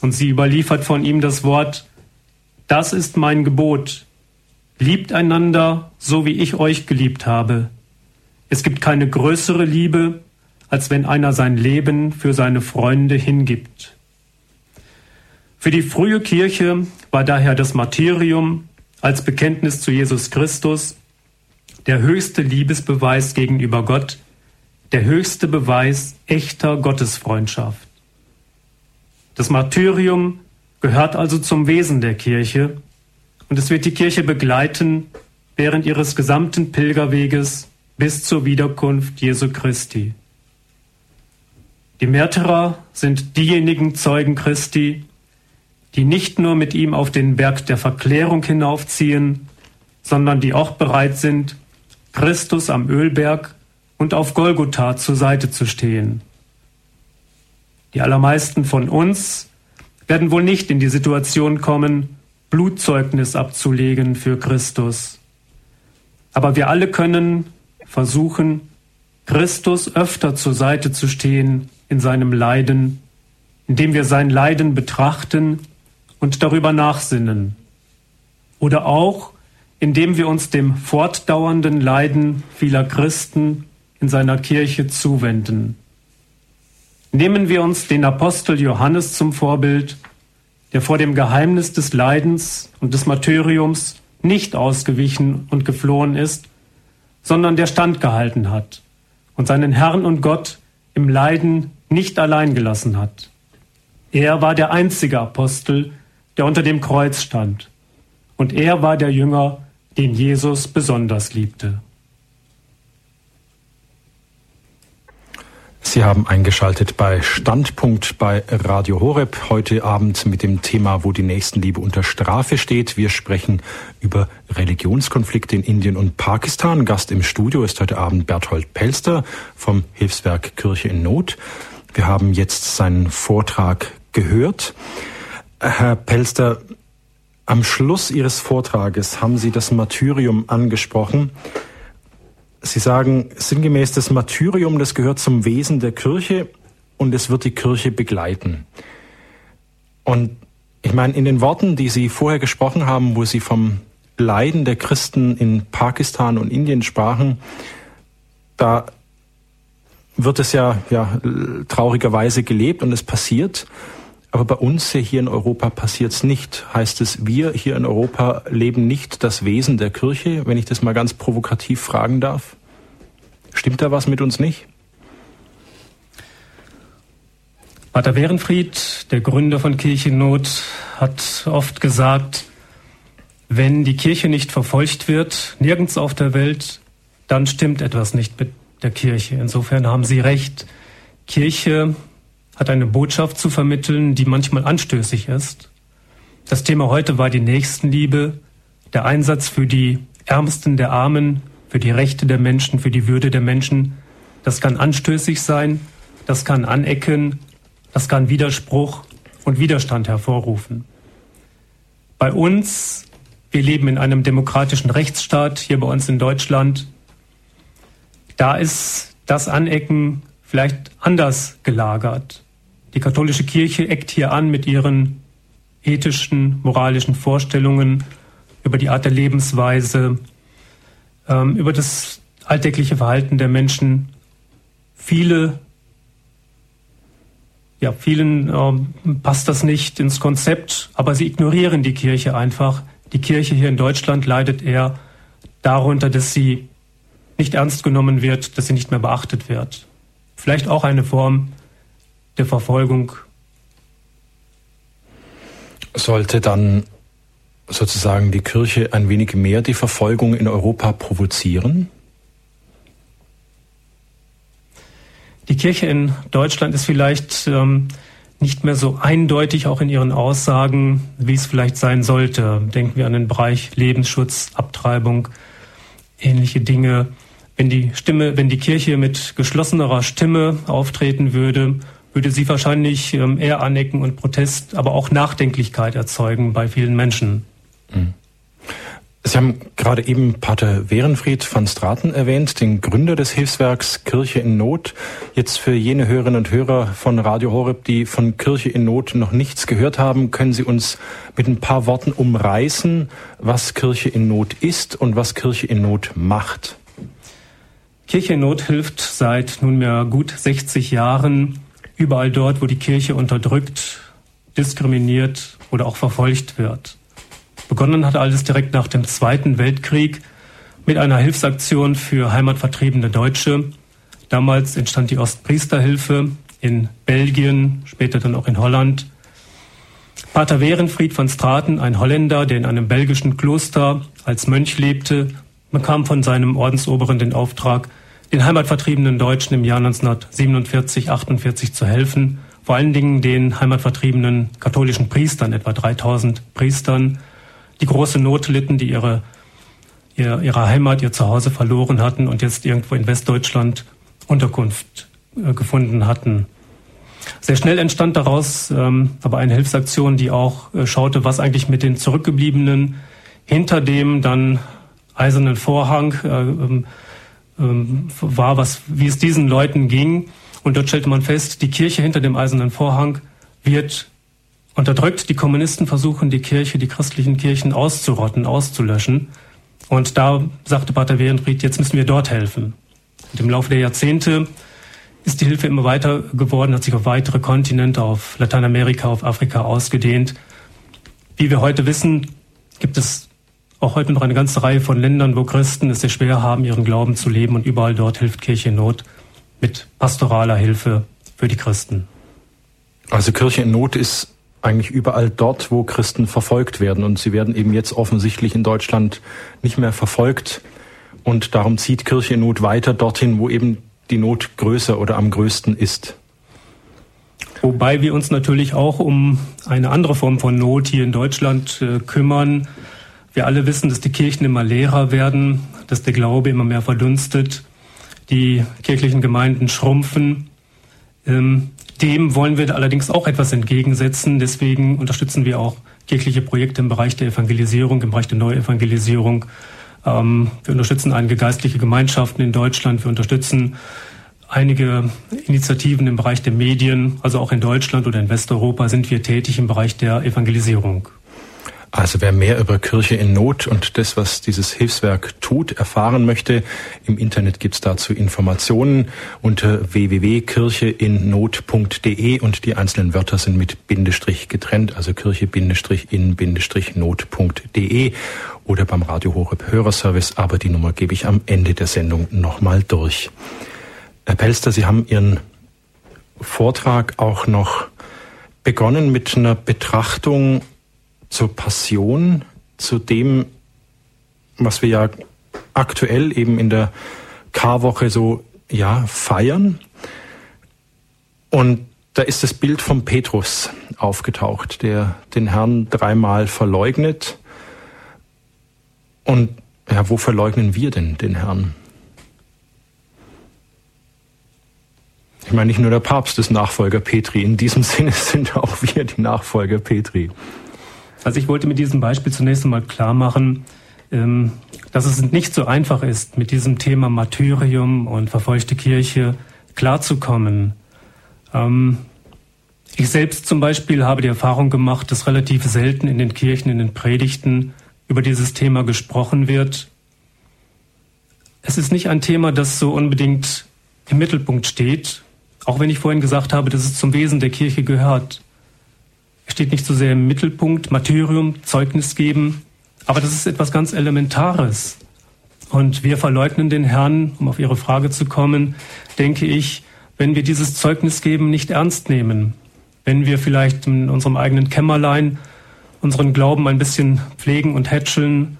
und sie überliefert von ihm das Wort, das ist mein Gebot, liebt einander, so wie ich euch geliebt habe. Es gibt keine größere Liebe, als wenn einer sein Leben für seine Freunde hingibt. Für die frühe Kirche war daher das Martyrium als Bekenntnis zu Jesus Christus der höchste Liebesbeweis gegenüber Gott, der höchste Beweis echter Gottesfreundschaft. Das Martyrium gehört also zum Wesen der Kirche und es wird die Kirche begleiten während ihres gesamten Pilgerweges bis zur Wiederkunft Jesu Christi. Die Märtyrer sind diejenigen Zeugen Christi, die nicht nur mit ihm auf den Berg der Verklärung hinaufziehen, sondern die auch bereit sind, Christus am Ölberg und auf Golgotha zur Seite zu stehen. Die allermeisten von uns werden wohl nicht in die Situation kommen, Blutzeugnis abzulegen für Christus. Aber wir alle können versuchen, Christus öfter zur Seite zu stehen in seinem Leiden, indem wir sein Leiden betrachten und darüber nachsinnen. Oder auch, indem wir uns dem fortdauernden Leiden vieler Christen in seiner Kirche zuwenden. Nehmen wir uns den Apostel Johannes zum Vorbild, der vor dem Geheimnis des Leidens und des Martyriums nicht ausgewichen und geflohen ist, sondern der standgehalten hat und seinen Herrn und Gott im Leiden nicht allein gelassen hat. Er war der einzige Apostel, der unter dem Kreuz stand. Und er war der Jünger, den Jesus besonders liebte. Sie haben eingeschaltet bei Standpunkt bei Radio Horeb heute Abend mit dem Thema, wo die Nächstenliebe unter Strafe steht. Wir sprechen über Religionskonflikte in Indien und Pakistan. Gast im Studio ist heute Abend Berthold Pelster vom Hilfswerk Kirche in Not. Wir haben jetzt seinen Vortrag gehört. Herr Pelster, am Schluss Ihres Vortrages haben Sie das Martyrium angesprochen. Sie sagen sinngemäß, das Martyrium, das gehört zum Wesen der Kirche und es wird die Kirche begleiten. Und ich meine, in den Worten, die Sie vorher gesprochen haben, wo Sie vom Leiden der Christen in Pakistan und Indien sprachen, da wird es ja, ja traurigerweise gelebt und es passiert. Aber bei uns hier in Europa passiert es nicht. Heißt es, wir hier in Europa leben nicht das Wesen der Kirche, wenn ich das mal ganz provokativ fragen darf? Stimmt da was mit uns nicht? Pater Werenfried, der Gründer von Kirchennot, hat oft gesagt, wenn die Kirche nicht verfolgt wird, nirgends auf der Welt, dann stimmt etwas nicht mit der Kirche. Insofern haben Sie recht. Kirche hat eine Botschaft zu vermitteln, die manchmal anstößig ist. Das Thema heute war die Nächstenliebe, der Einsatz für die Ärmsten der Armen, für die Rechte der Menschen, für die Würde der Menschen. Das kann anstößig sein, das kann anecken, das kann Widerspruch und Widerstand hervorrufen. Bei uns, wir leben in einem demokratischen Rechtsstaat, hier bei uns in Deutschland, da ist das Anecken vielleicht anders gelagert. Die katholische Kirche eckt hier an mit ihren ethischen, moralischen Vorstellungen über die Art der Lebensweise, ähm, über das alltägliche Verhalten der Menschen. Viele, ja, vielen ähm, passt das nicht ins Konzept, aber sie ignorieren die Kirche einfach. Die Kirche hier in Deutschland leidet eher darunter, dass sie nicht ernst genommen wird, dass sie nicht mehr beachtet wird. Vielleicht auch eine Form der Verfolgung. Sollte dann sozusagen die Kirche ein wenig mehr die Verfolgung in Europa provozieren? Die Kirche in Deutschland ist vielleicht ähm, nicht mehr so eindeutig auch in ihren Aussagen, wie es vielleicht sein sollte. Denken wir an den Bereich Lebensschutz, Abtreibung, ähnliche Dinge. Wenn die Stimme, wenn die Kirche mit geschlossenerer Stimme auftreten würde, würde sie wahrscheinlich ähm, eher Anecken und Protest, aber auch Nachdenklichkeit erzeugen bei vielen Menschen. Mhm. Sie haben gerade eben Pater Werenfried van Straten erwähnt, den Gründer des Hilfswerks Kirche in Not. Jetzt für jene Hörerinnen und Hörer von Radio Horeb, die von Kirche in Not noch nichts gehört haben, können Sie uns mit ein paar Worten umreißen, was Kirche in Not ist und was Kirche in Not macht. Kirche in Not hilft seit nunmehr gut 60 Jahren überall dort, wo die Kirche unterdrückt, diskriminiert oder auch verfolgt wird. Begonnen hat alles direkt nach dem Zweiten Weltkrieg mit einer Hilfsaktion für heimatvertriebene Deutsche. Damals entstand die Ostpriesterhilfe in Belgien, später dann auch in Holland. Pater Werenfried von Straten, ein Holländer, der in einem belgischen Kloster als Mönch lebte, bekam von seinem Ordensoberen den Auftrag, den heimatvertriebenen Deutschen im Jahr 1947, 48 zu helfen, vor allen Dingen den heimatvertriebenen katholischen Priestern, etwa 3000 Priestern, die große Not litten, die ihre, ihre, ihre Heimat, ihr Zuhause verloren hatten und jetzt irgendwo in Westdeutschland Unterkunft äh, gefunden hatten. Sehr schnell entstand daraus ähm, aber eine Hilfsaktion, die auch äh, schaute, was eigentlich mit den Zurückgebliebenen hinter dem dann eisernen Vorhang äh, ähm, war, was, wie es diesen Leuten ging. Und dort stellte man fest, die Kirche hinter dem eisernen Vorhang wird unterdrückt. Die Kommunisten versuchen, die Kirche, die christlichen Kirchen auszurotten, auszulöschen. Und da sagte Pater Werenfried, jetzt müssen wir dort helfen. Und im Laufe der Jahrzehnte ist die Hilfe immer weiter geworden, hat sich auf weitere Kontinente, auf Lateinamerika, auf Afrika ausgedehnt. Wie wir heute wissen, gibt es auch heute noch eine ganze Reihe von Ländern, wo Christen es sehr schwer haben, ihren Glauben zu leben und überall dort hilft Kirche in Not mit pastoraler Hilfe für die Christen. Also Kirche in Not ist eigentlich überall dort, wo Christen verfolgt werden. Und sie werden eben jetzt offensichtlich in Deutschland nicht mehr verfolgt. Und darum zieht Kirche in Not weiter dorthin, wo eben die Not größer oder am größten ist. Wobei wir uns natürlich auch um eine andere Form von Not hier in Deutschland äh, kümmern. Wir alle wissen, dass die Kirchen immer leerer werden, dass der Glaube immer mehr verdunstet, die kirchlichen Gemeinden schrumpfen. Ähm, dem wollen wir allerdings auch etwas entgegensetzen. Deswegen unterstützen wir auch kirchliche Projekte im Bereich der Evangelisierung, im Bereich der Neuevangelisierung. Ähm, wir unterstützen einige geistliche Gemeinschaften in Deutschland. Wir unterstützen einige Initiativen im Bereich der Medien. Also auch in Deutschland oder in Westeuropa sind wir tätig im Bereich der Evangelisierung. Also wer mehr über Kirche in Not und das, was dieses Hilfswerk tut, erfahren möchte, im Internet gibt's dazu Informationen unter www.kircheinnot.de und die einzelnen Wörter sind mit Bindestrich getrennt, also kirche-in-not.de oder beim Radio Horeb Hörerservice, aber die Nummer gebe ich am Ende der Sendung nochmal durch. Herr Pelster, Sie haben Ihren Vortrag auch noch begonnen mit einer Betrachtung zur Passion, zu dem, was wir ja aktuell eben in der Karwoche so ja feiern. Und da ist das Bild von Petrus aufgetaucht, der den Herrn dreimal verleugnet. Und ja, wo verleugnen wir denn den Herrn? Ich meine, nicht nur der Papst ist Nachfolger Petri, in diesem Sinne sind auch wir die Nachfolger Petri. Also ich wollte mit diesem Beispiel zunächst einmal klar machen, ähm, dass es nicht so einfach ist, mit diesem Thema Martyrium und verfeuchte Kirche klarzukommen. Ähm, ich selbst zum Beispiel habe die Erfahrung gemacht, dass relativ selten in den Kirchen, in den Predigten über dieses Thema gesprochen wird. Es ist nicht ein Thema, das so unbedingt im Mittelpunkt steht, auch wenn ich vorhin gesagt habe, dass es zum Wesen der Kirche gehört. Steht nicht so sehr im Mittelpunkt, Martyrium, Zeugnis geben, aber das ist etwas ganz Elementares. Und wir verleugnen den Herrn, um auf Ihre Frage zu kommen, denke ich, wenn wir dieses Zeugnis geben nicht ernst nehmen, wenn wir vielleicht in unserem eigenen Kämmerlein unseren Glauben ein bisschen pflegen und hätscheln,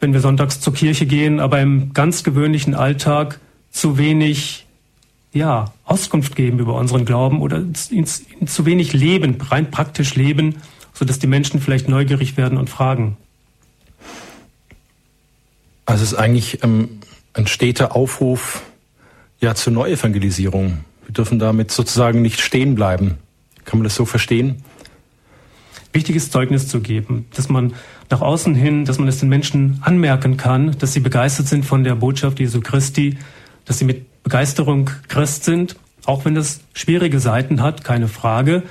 wenn wir sonntags zur Kirche gehen, aber im ganz gewöhnlichen Alltag zu wenig ja, Auskunft geben über unseren Glauben oder ihn, zu wenig leben, rein praktisch leben, sodass die Menschen vielleicht neugierig werden und fragen. Also es ist eigentlich ähm, ein steter Aufruf ja, zur Neuevangelisierung. Wir dürfen damit sozusagen nicht stehen bleiben. Kann man das so verstehen? Wichtiges Zeugnis zu geben, dass man nach außen hin, dass man es den Menschen anmerken kann, dass sie begeistert sind von der Botschaft Jesu Christi, dass sie mit Begeisterung Christ sind, auch wenn das schwierige Seiten hat, keine Frage.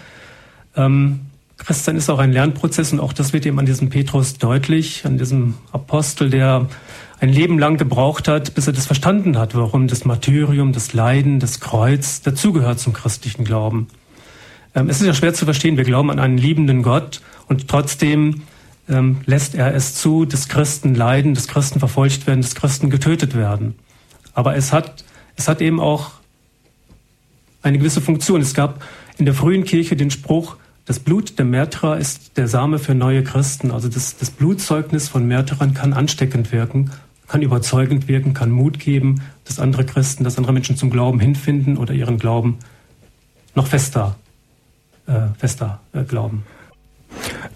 Ähm, Christsein ist auch ein Lernprozess und auch das wird eben an diesem Petrus deutlich, an diesem Apostel, der ein Leben lang gebraucht hat, bis er das verstanden hat, warum das Martyrium, das Leiden, das Kreuz dazugehört zum christlichen Glauben. Ähm, es ist ja schwer zu verstehen, wir glauben an einen liebenden Gott und trotzdem ähm, lässt er es zu, dass Christen leiden, dass Christen verfolgt werden, dass Christen getötet werden. Aber es hat, es hat eben auch eine gewisse Funktion. Es gab in der frühen Kirche den Spruch, das Blut der Märtyrer ist der Same für neue Christen. Also das, das Blutzeugnis von Märtyrern kann ansteckend wirken, kann überzeugend wirken, kann Mut geben, dass andere Christen, dass andere Menschen zum Glauben hinfinden oder ihren Glauben noch fester, äh, fester äh, glauben.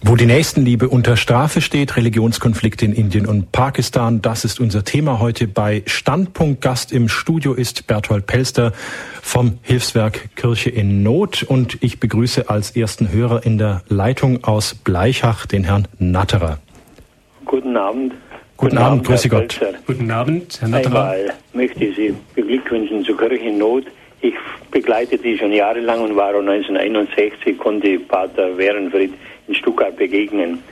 Wo die Nächstenliebe unter Strafe steht, Religionskonflikte in Indien und Pakistan, das ist unser Thema heute bei Standpunkt. Gast im Studio ist Berthold Pelster vom Hilfswerk Kirche in Not und ich begrüße als ersten Hörer in der Leitung aus Bleichach den Herrn Natterer. Guten Abend. Guten, Guten Abend, Abend grüße Gott. Pelster. Guten Abend, Herr Natterer. Einmal möchte ich Sie beglückwünschen zur Kirche in Not. Ich begleite die schon jahrelang und war 1961, konnte Pater Werenfried in Stuttgart begegnen.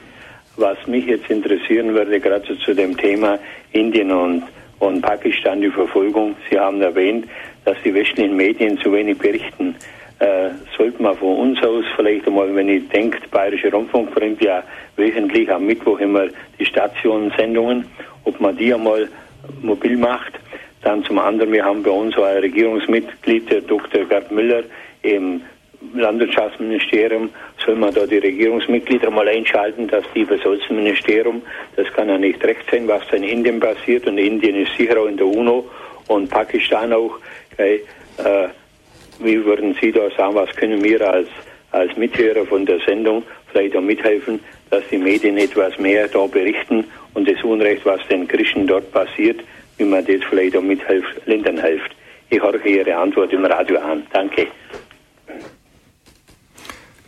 Was mich jetzt interessieren würde, gerade zu dem Thema Indien und, und Pakistan, die Verfolgung. Sie haben erwähnt, dass die westlichen Medien zu wenig berichten. Äh, sollte man von uns aus vielleicht einmal, wenn denke, der Bayerische Rundfunk bringt ja wöchentlich am Mittwoch immer die Stationensendungen, ob man die einmal mobil macht. Dann zum anderen, wir haben bei uns auch ein Regierungsmitglied, der Dr. Gerd Müller, im Landwirtschaftsministerium soll man da die Regierungsmitglieder mal einschalten, dass die über das Ministerium, das kann ja nicht recht sein, was da in Indien passiert und Indien ist sicher auch in der UNO und Pakistan auch. Okay, äh, wie würden Sie da sagen, was können wir als, als Mithörer von der Sendung vielleicht auch mithelfen, dass die Medien etwas mehr da berichten und das Unrecht, was den Christen dort passiert, wie man das vielleicht auch mithilft, lindern hilft. Ich horche Ihre Antwort im Radio an. Danke.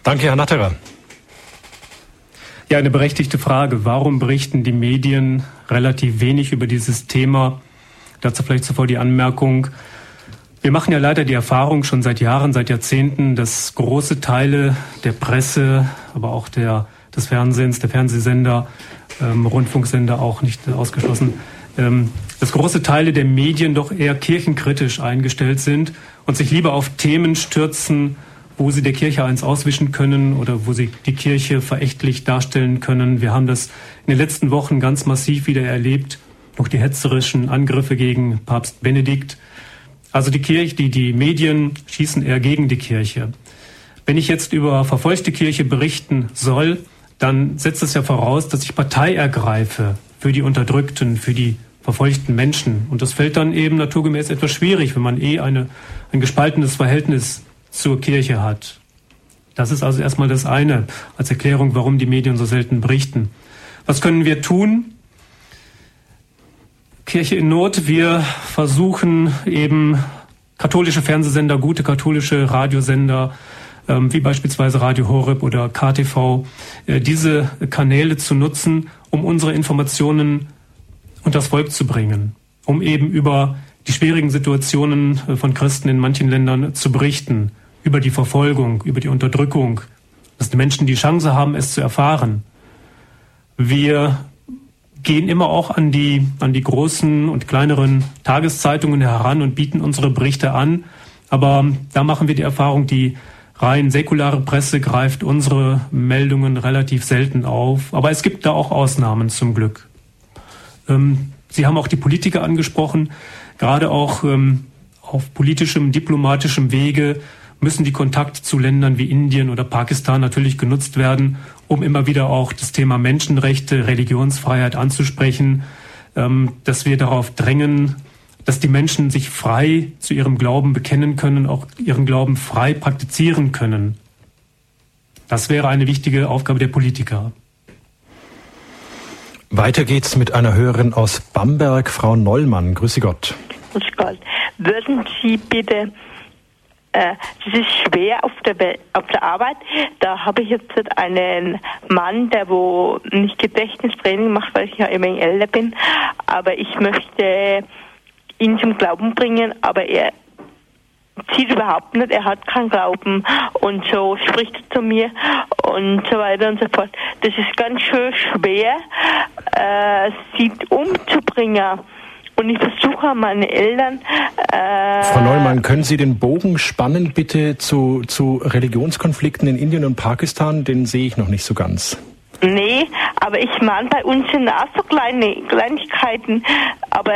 Danke, Herr Natterer. Ja, eine berechtigte Frage. Warum berichten die Medien relativ wenig über dieses Thema? Dazu vielleicht zuvor die Anmerkung. Wir machen ja leider die Erfahrung schon seit Jahren, seit Jahrzehnten, dass große Teile der Presse, aber auch der, des Fernsehens, der Fernsehsender, ähm, Rundfunksender auch nicht ausgeschlossen, ähm, dass große Teile der Medien doch eher kirchenkritisch eingestellt sind und sich lieber auf Themen stürzen, wo sie der Kirche eins auswischen können oder wo sie die Kirche verächtlich darstellen können. Wir haben das in den letzten Wochen ganz massiv wieder erlebt, durch die hetzerischen Angriffe gegen Papst Benedikt. Also die Kirche, die, die Medien schießen eher gegen die Kirche. Wenn ich jetzt über verfolgte Kirche berichten soll, dann setzt es ja voraus, dass ich Partei ergreife für die Unterdrückten, für die verfolgten Menschen. Und das fällt dann eben naturgemäß etwas schwierig, wenn man eh eine, ein gespaltenes Verhältnis zur Kirche hat. Das ist also erstmal das eine als Erklärung, warum die Medien so selten berichten. Was können wir tun? Kirche in Not. Wir versuchen eben katholische Fernsehsender, gute katholische Radiosender ähm, wie beispielsweise Radio Horeb oder KTV, äh, diese Kanäle zu nutzen, um unsere Informationen unters Volk zu bringen, um eben über die schwierigen Situationen äh, von Christen in manchen Ländern zu berichten, über die Verfolgung, über die Unterdrückung, dass die Menschen die Chance haben, es zu erfahren. Wir gehen immer auch an die, an die großen und kleineren Tageszeitungen heran und bieten unsere Berichte an. Aber da machen wir die Erfahrung, die rein säkulare Presse greift unsere Meldungen relativ selten auf. Aber es gibt da auch Ausnahmen zum Glück. Ähm, Sie haben auch die Politiker angesprochen. Gerade auch ähm, auf politischem, diplomatischem Wege müssen die Kontakte zu Ländern wie Indien oder Pakistan natürlich genutzt werden, um immer wieder auch das Thema Menschenrechte, Religionsfreiheit anzusprechen, ähm, dass wir darauf drängen, dass die Menschen sich frei zu ihrem Glauben bekennen können, auch ihren Glauben frei praktizieren können. Das wäre eine wichtige Aufgabe der Politiker. Weiter geht's mit einer Hörerin aus Bamberg, Frau Nollmann. Grüße Gott. Grüß Gott. Würden Sie bitte äh, das ist schwer auf der, auf der Arbeit. Da habe ich jetzt einen Mann, der wo nicht Gedächtnistraining macht, weil ich ja immer älter bin. Aber ich möchte ihn zum Glauben bringen, aber er zieht überhaupt nicht, er hat keinen Glauben und so spricht er zu mir und so weiter und so fort. Das ist ganz schön schwer, äh, sie umzubringen. Und ich versuche meine Eltern. Äh, Frau Neumann, können Sie den Bogen spannen bitte zu, zu Religionskonflikten in Indien und Pakistan? Den sehe ich noch nicht so ganz. Nee, aber ich meine, bei uns sind auch so kleine Kleinigkeiten, aber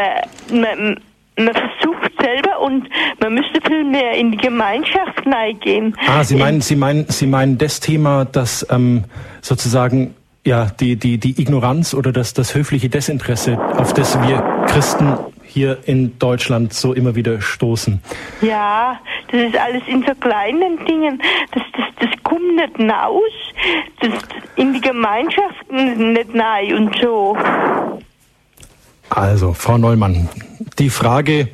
man, man versucht selber und man müsste viel mehr in die Gemeinschaft gehen. Ah, Sie meinen, Sie meinen, Sie meinen das Thema, dass ähm, sozusagen ja, die, die, die Ignoranz oder das, das höfliche Desinteresse, auf das wir Christen hier in Deutschland so immer wieder stoßen. Ja, das ist alles in so kleinen Dingen. Das, das, das kommt nicht raus. Das in die Gemeinschaft nicht rein und so. Also, Frau Neumann, die Frage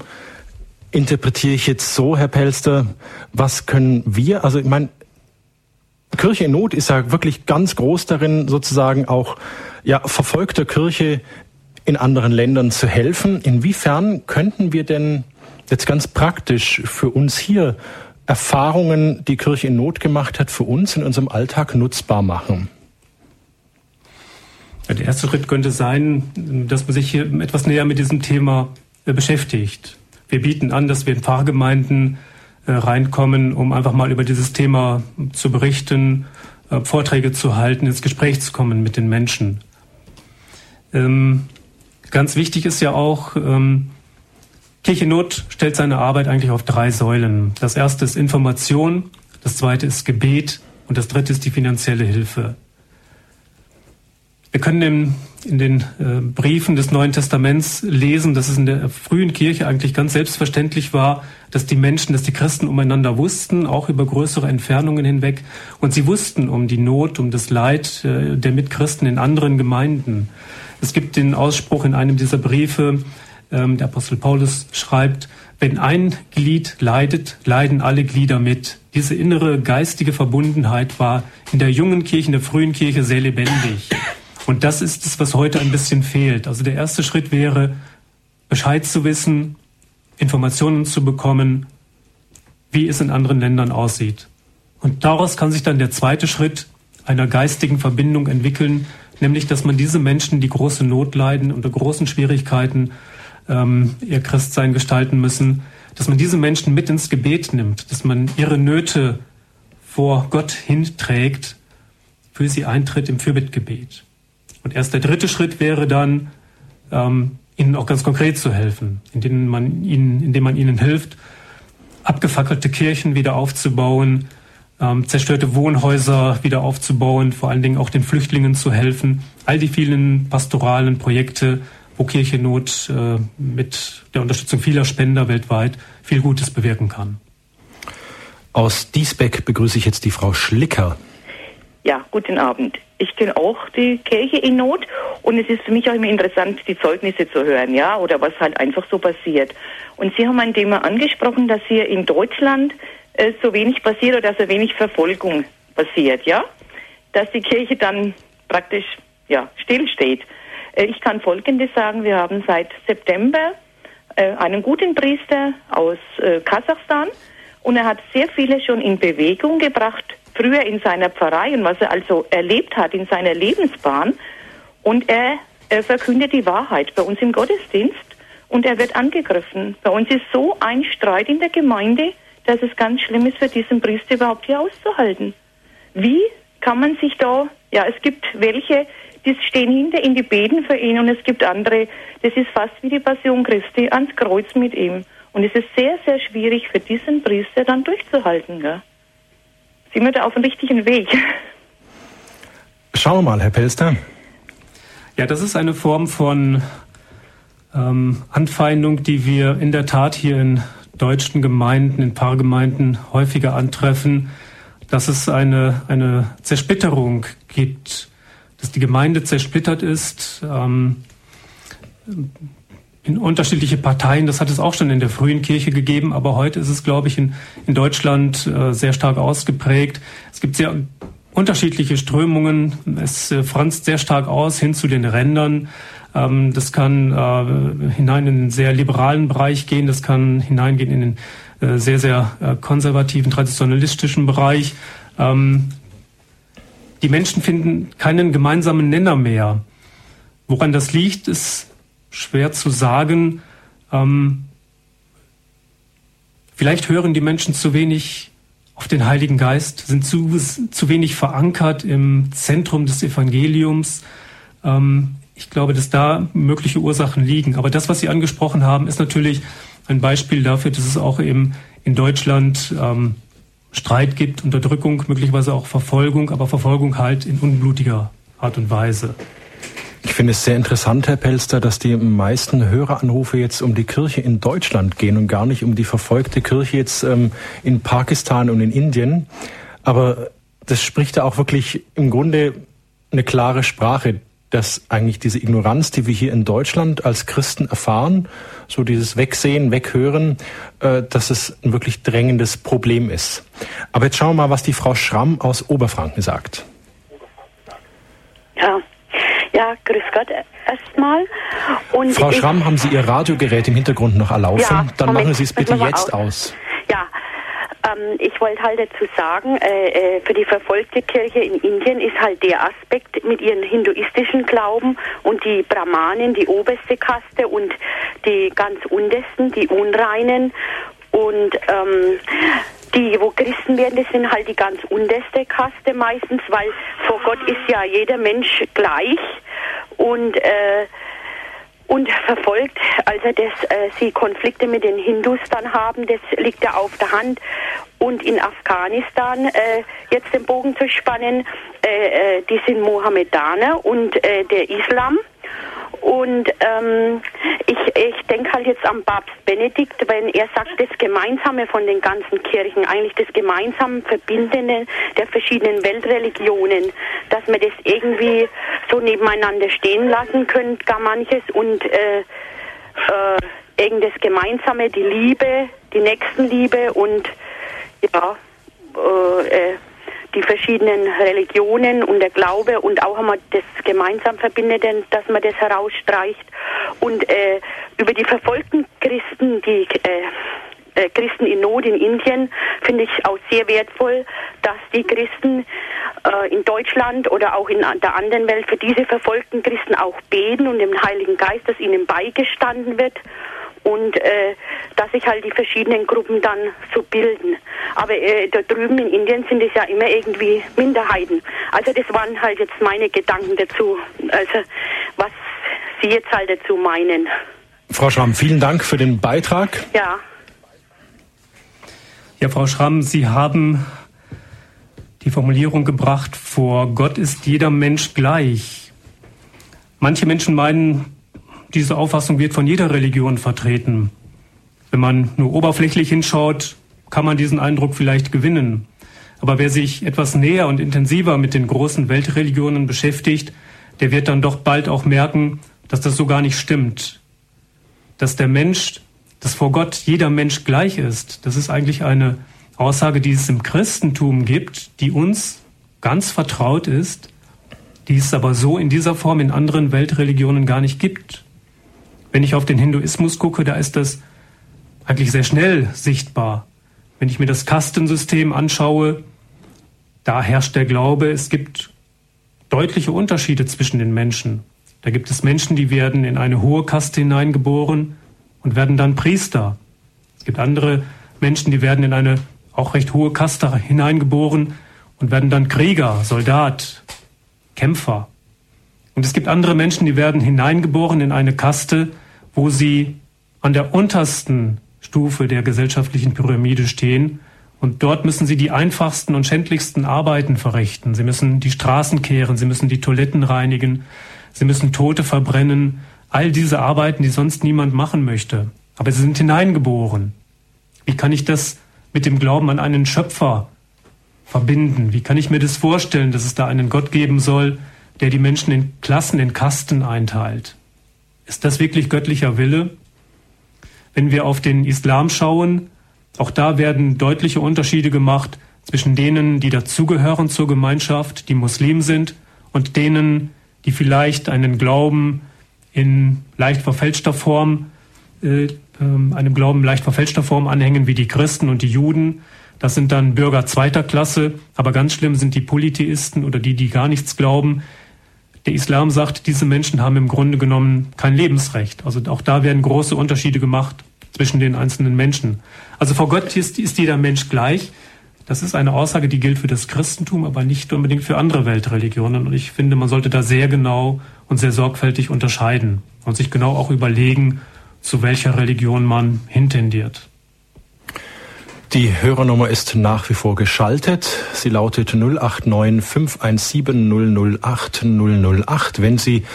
interpretiere ich jetzt so, Herr Pelster, was können wir, also ich meine, Kirche in Not ist ja wirklich ganz groß darin, sozusagen auch ja, verfolgter Kirche in anderen Ländern zu helfen. Inwiefern könnten wir denn jetzt ganz praktisch für uns hier Erfahrungen, die Kirche in Not gemacht hat, für uns in unserem Alltag nutzbar machen? Der erste Schritt könnte sein, dass man sich hier etwas näher mit diesem Thema äh, beschäftigt. Wir bieten an, dass wir in Pfarrgemeinden reinkommen, um einfach mal über dieses Thema zu berichten, äh, Vorträge zu halten, ins Gespräch zu kommen mit den Menschen. Ähm, ganz wichtig ist ja auch, ähm, Kirchennot stellt seine Arbeit eigentlich auf drei Säulen. Das erste ist Information, das zweite ist Gebet und das dritte ist die finanzielle Hilfe. Wir können in, in den äh, Briefen des Neuen Testaments lesen, dass es in der frühen Kirche eigentlich ganz selbstverständlich war, dass die Menschen, dass die Christen umeinander wussten, auch über größere Entfernungen hinweg. Und sie wussten um die Not, um das Leid äh, der Mitchristen in anderen Gemeinden. Es gibt den Ausspruch in einem dieser Briefe, ähm, der Apostel Paulus schreibt, wenn ein Glied leidet, leiden alle Glieder mit. Diese innere geistige Verbundenheit war in der jungen Kirche, in der frühen Kirche sehr lebendig. Und das ist es, was heute ein bisschen fehlt. Also der erste Schritt wäre, Bescheid zu wissen, Informationen zu bekommen, wie es in anderen Ländern aussieht. Und daraus kann sich dann der zweite Schritt einer geistigen Verbindung entwickeln, nämlich dass man diese Menschen, die große Not leiden, unter großen Schwierigkeiten ähm, ihr Christsein gestalten müssen, dass man diese Menschen mit ins Gebet nimmt, dass man ihre Nöte vor Gott hinträgt, für sie eintritt im Fürbittgebet. Und erst der dritte Schritt wäre dann, ähm, ihnen auch ganz konkret zu helfen, indem man ihnen, indem man ihnen hilft, abgefackelte Kirchen wieder aufzubauen, ähm, zerstörte Wohnhäuser wieder aufzubauen, vor allen Dingen auch den Flüchtlingen zu helfen. All die vielen pastoralen Projekte, wo Kirchennot äh, mit der Unterstützung vieler Spender weltweit viel Gutes bewirken kann. Aus Diesbeck begrüße ich jetzt die Frau Schlicker. Ja, guten Abend. Ich kenne auch die Kirche in Not und es ist für mich auch immer interessant, die Zeugnisse zu hören, ja, oder was halt einfach so passiert. Und Sie haben ein Thema angesprochen, dass hier in Deutschland äh, so wenig passiert oder so wenig Verfolgung passiert, ja? Dass die Kirche dann praktisch ja, stillsteht. Äh, ich kann Folgendes sagen, wir haben seit September äh, einen guten Priester aus äh, Kasachstan und er hat sehr viele schon in Bewegung gebracht, früher in seiner Pfarrei und was er also erlebt hat in seiner Lebensbahn. Und er, er verkündet die Wahrheit bei uns im Gottesdienst und er wird angegriffen. Bei uns ist so ein Streit in der Gemeinde, dass es ganz schlimm ist für diesen Priester überhaupt hier auszuhalten. Wie kann man sich da, ja, es gibt welche, die stehen hinter ihm, die beten für ihn und es gibt andere, das ist fast wie die Passion Christi ans Kreuz mit ihm. Und es ist sehr, sehr schwierig für diesen Priester dann durchzuhalten. Ja. Sind wir da auf dem richtigen Weg? Schauen wir mal, Herr Pelster. Ja, das ist eine Form von ähm, Anfeindung, die wir in der Tat hier in deutschen Gemeinden, in Paargemeinden häufiger antreffen, dass es eine, eine Zersplitterung gibt, dass die Gemeinde zersplittert ist ähm, in unterschiedliche Parteien. Das hat es auch schon in der frühen Kirche gegeben, aber heute ist es, glaube ich, in, in Deutschland äh, sehr stark ausgeprägt. Es gibt sehr unterschiedliche Strömungen. Es äh, franzt sehr stark aus hin zu den Rändern. Ähm, das kann äh, hinein in den sehr liberalen Bereich gehen. Das kann hineingehen in den äh, sehr, sehr äh, konservativen, traditionalistischen Bereich. Ähm, die Menschen finden keinen gemeinsamen Nenner mehr. Woran das liegt, ist schwer zu sagen. Ähm, vielleicht hören die Menschen zu wenig auf den Heiligen Geist, sind zu, zu wenig verankert im Zentrum des Evangeliums. Ähm, ich glaube, dass da mögliche Ursachen liegen. Aber das, was Sie angesprochen haben, ist natürlich ein Beispiel dafür, dass es auch eben in Deutschland ähm, Streit gibt, Unterdrückung, möglicherweise auch Verfolgung, aber Verfolgung halt in unblutiger Art und Weise. Ich finde es sehr interessant, Herr Pelster, dass die meisten Höreranrufe jetzt um die Kirche in Deutschland gehen und gar nicht um die verfolgte Kirche jetzt ähm, in Pakistan und in Indien. Aber das spricht ja auch wirklich im Grunde eine klare Sprache dass eigentlich diese Ignoranz, die wir hier in Deutschland als Christen erfahren, so dieses Wegsehen, Weghören, äh, dass es ein wirklich drängendes Problem ist. Aber jetzt schauen wir mal, was die Frau Schramm aus Oberfranken sagt. Ja, ja, grüß Gott erstmal. Frau Schramm, haben Sie Ihr Radiogerät im Hintergrund noch erlaufen? Ja, Dann machen Sie es bitte jetzt aus. aus. Ja, ähm, ich wollte halt dazu sagen, äh, äh, für die verfolgte Kirche in Indien ist halt der Aspekt mit ihren hinduistischen Glauben und die Brahmanen, die oberste Kaste und die ganz untersten, die Unreinen und ähm, die, wo Christen werden, das sind halt die ganz unterste Kaste meistens, weil vor Gott ist ja jeder Mensch gleich und äh, und verfolgt. Also dass äh, sie Konflikte mit den Hindus dann haben, das liegt ja auf der Hand. Und in Afghanistan äh, jetzt den Bogen zu spannen, äh, äh die sind Mohammedaner und äh, der Islam. Und ähm, ich, ich denke halt jetzt am Papst Benedikt, wenn er sagt, das Gemeinsame von den ganzen Kirchen, eigentlich das gemeinsam Verbindende der verschiedenen Weltreligionen, dass man das irgendwie so nebeneinander stehen lassen könnte, gar manches und äh, äh, irgend das Gemeinsame, die Liebe, die Nächstenliebe und ja, äh, äh die verschiedenen Religionen und der Glaube und auch einmal das gemeinsam verbindet, dass man das herausstreicht. Und äh, über die verfolgten Christen, die äh, äh, Christen in Not in Indien, finde ich auch sehr wertvoll, dass die Christen äh, in Deutschland oder auch in der anderen Welt für diese verfolgten Christen auch beten und dem Heiligen Geist, dass ihnen beigestanden wird und äh, dass sich halt die verschiedenen Gruppen dann so bilden. Aber äh, da drüben in Indien sind es ja immer irgendwie Minderheiten. Also das waren halt jetzt meine Gedanken dazu, also was Sie jetzt halt dazu meinen. Frau Schramm, vielen Dank für den Beitrag. Ja. Ja, Frau Schramm, Sie haben die Formulierung gebracht, vor Gott ist jeder Mensch gleich. Manche Menschen meinen, diese Auffassung wird von jeder Religion vertreten. Wenn man nur oberflächlich hinschaut, kann man diesen Eindruck vielleicht gewinnen. Aber wer sich etwas näher und intensiver mit den großen Weltreligionen beschäftigt, der wird dann doch bald auch merken, dass das so gar nicht stimmt. Dass der Mensch, dass vor Gott jeder Mensch gleich ist, das ist eigentlich eine, Aussage, die es im Christentum gibt, die uns ganz vertraut ist, die es aber so in dieser Form in anderen Weltreligionen gar nicht gibt. Wenn ich auf den Hinduismus gucke, da ist das eigentlich sehr schnell sichtbar. Wenn ich mir das Kastensystem anschaue, da herrscht der Glaube, es gibt deutliche Unterschiede zwischen den Menschen. Da gibt es Menschen, die werden in eine hohe Kaste hineingeboren und werden dann Priester. Es gibt andere Menschen, die werden in eine auch recht hohe Kaste hineingeboren und werden dann Krieger, Soldat, Kämpfer. Und es gibt andere Menschen, die werden hineingeboren in eine Kaste, wo sie an der untersten Stufe der gesellschaftlichen Pyramide stehen. Und dort müssen sie die einfachsten und schändlichsten Arbeiten verrichten. Sie müssen die Straßen kehren, sie müssen die Toiletten reinigen, sie müssen Tote verbrennen. All diese Arbeiten, die sonst niemand machen möchte. Aber sie sind hineingeboren. Wie kann ich das mit dem Glauben an einen Schöpfer verbinden? Wie kann ich mir das vorstellen, dass es da einen Gott geben soll, der die Menschen in Klassen, in Kasten einteilt? Ist das wirklich göttlicher Wille? Wenn wir auf den Islam schauen, auch da werden deutliche Unterschiede gemacht zwischen denen, die dazugehören zur Gemeinschaft, die Muslim sind, und denen, die vielleicht einen Glauben in leicht verfälschter Form, äh, äh, einem Glauben leicht verfälschter Form anhängen wie die Christen und die Juden. Das sind dann Bürger zweiter Klasse, aber ganz schlimm sind die Polytheisten oder die, die gar nichts glauben. Der Islam sagt, diese Menschen haben im Grunde genommen kein Lebensrecht. Also auch da werden große Unterschiede gemacht zwischen den einzelnen Menschen. Also vor Gott ist, ist jeder Mensch gleich. Das ist eine Aussage, die gilt für das Christentum, aber nicht unbedingt für andere Weltreligionen. Und ich finde, man sollte da sehr genau und sehr sorgfältig unterscheiden und sich genau auch überlegen, zu welcher Religion man hintendiert. Die Hörernummer ist nach wie vor geschaltet. Sie lautet 089 517 008 008. Wenn Sie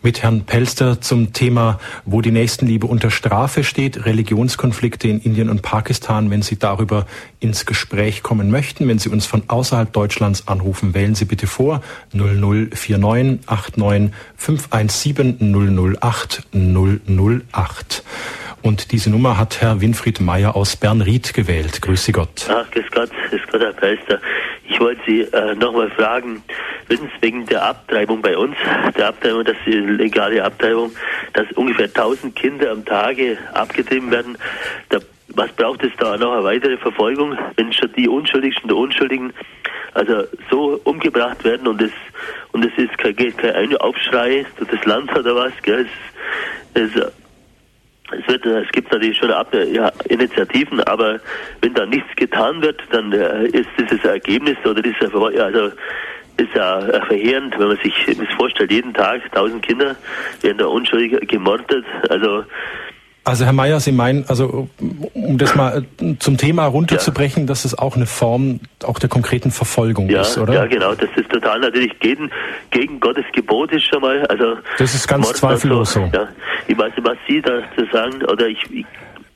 mit Herrn Pelster zum Thema, wo die Nächstenliebe unter Strafe steht, Religionskonflikte in Indien und Pakistan, wenn Sie darüber ins Gespräch kommen möchten, wenn Sie uns von außerhalb Deutschlands anrufen, wählen Sie bitte vor 0049 89 517 008 008. Und diese Nummer hat Herr Winfried Meyer aus Bernried gewählt. Grüße Gott. Ach, grüß Gott, grüß Gott, Herr Peister. Ich wollte Sie äh, nochmal fragen, Sie wegen der Abtreibung bei uns, der Abtreibung, das ist die legale Abtreibung, dass ungefähr 1000 Kinder am Tage abgetrieben werden. Da, was braucht es da noch eine weitere Verfolgung, wenn schon die Unschuldigsten der Unschuldigen also so umgebracht werden und es und es ist kein, kein Aufschrei durch das Land oder was, gell? Es, es, es, wird, es gibt natürlich schon Initiativen, aber wenn da nichts getan wird, dann äh, ist dieses Ergebnis oder dieser also ist ja verheerend, wenn man sich das vorstellt, jeden Tag tausend Kinder werden da unschuldig gemordet. Also also Herr Mayer, Sie meinen, also um das mal zum Thema runterzubrechen, ja. dass es auch eine Form auch der konkreten Verfolgung ja, ist, oder? Ja, genau. Das ist total natürlich gegen, gegen Gottes Gebot ist schon mal. Also das ist ganz zweifellos so. Ja. Ich weiß nicht, was Sie dazu sagen, oder ich, ich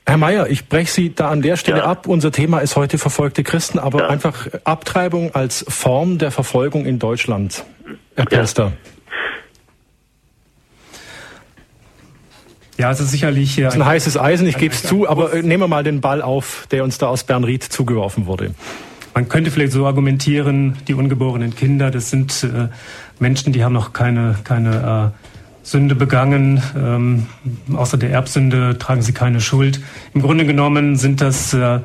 Herr Mayer, ich breche Sie da an der Stelle ja. ab. Unser Thema ist heute verfolgte Christen, aber ja. einfach Abtreibung als Form der Verfolgung in Deutschland. Herr Pelster. Ja. Ja, also sicherlich. Das ist ein heißes Eisen, ich gebe es zu, aber äh, nehmen wir mal den Ball auf, der uns da aus Bernried zugeworfen wurde. Man könnte vielleicht so argumentieren, die ungeborenen Kinder, das sind äh, Menschen, die haben noch keine, keine äh, Sünde begangen. Ähm, außer der Erbsünde tragen sie keine Schuld. Im Grunde genommen sind das äh,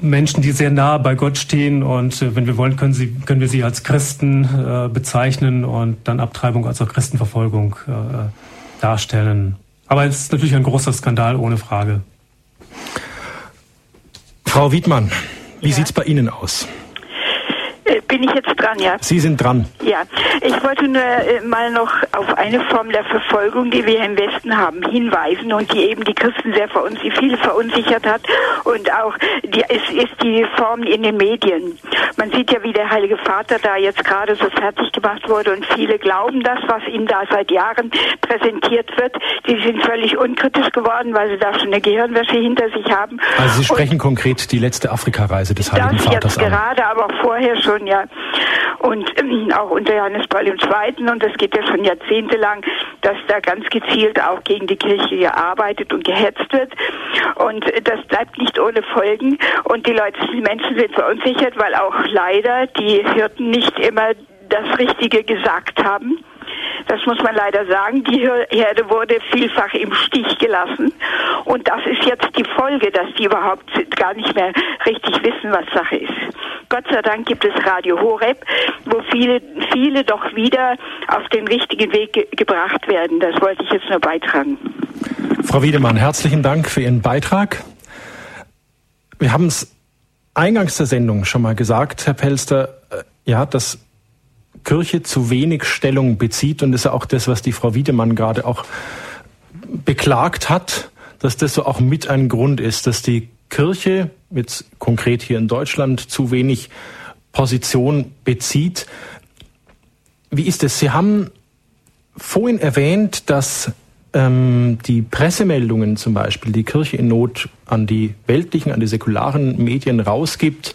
Menschen, die sehr nah bei Gott stehen und äh, wenn wir wollen, können, sie, können wir sie als Christen äh, bezeichnen und dann Abtreibung als auch Christenverfolgung äh, darstellen. Aber es ist natürlich ein großer Skandal, ohne Frage. Frau Wiedmann, wie ja. sieht es bei Ihnen aus? Äh, bin ich jetzt dran, ja? Sie sind dran. Ja, ich wollte nur äh, mal noch auf eine Form der Verfolgung, die wir im Westen haben, hinweisen und die eben die Christen sehr verunsichert, viel verunsichert hat und auch die, es ist die Form in den Medien. Man sieht ja, wie der Heilige Vater da jetzt gerade so fertig gemacht wurde und viele glauben das, was ihm da seit Jahren präsentiert wird. Die sind völlig unkritisch geworden, weil sie da schon eine Gehirnwäsche hinter sich haben. Also Sie sprechen und konkret die letzte Afrikareise des Heiligen Vaters jetzt an. gerade, aber vorher schon schon, ja. Und ähm, auch unter Johannes Paul II. und das geht ja schon jahrzehntelang, dass da ganz gezielt auch gegen die Kirche gearbeitet und gehetzt wird. Und das bleibt nicht ohne Folgen. Und die Leute, die Menschen sind verunsichert, weil auch leider die Hirten nicht immer das Richtige gesagt haben. Das muss man leider sagen. Die Herde wurde vielfach im Stich gelassen. Und das ist jetzt die Folge, dass die überhaupt gar nicht mehr richtig wissen, was Sache ist. Gott sei Dank gibt es Radio Horeb, wo viele, viele doch wieder auf den richtigen Weg ge gebracht werden. Das wollte ich jetzt nur beitragen. Frau Wiedemann, herzlichen Dank für Ihren Beitrag. Wir haben es eingangs der Sendung schon mal gesagt, Herr Pelster, äh, ja, dass Kirche zu wenig Stellung bezieht. Und das ist ja auch das, was die Frau Wiedemann gerade auch beklagt hat, dass das so auch mit ein Grund ist, dass die Kirche, jetzt konkret hier in Deutschland, zu wenig Position bezieht. Wie ist es? Sie haben vorhin erwähnt, dass ähm, die Pressemeldungen zum Beispiel, die Kirche in Not an die weltlichen, an die säkularen Medien rausgibt,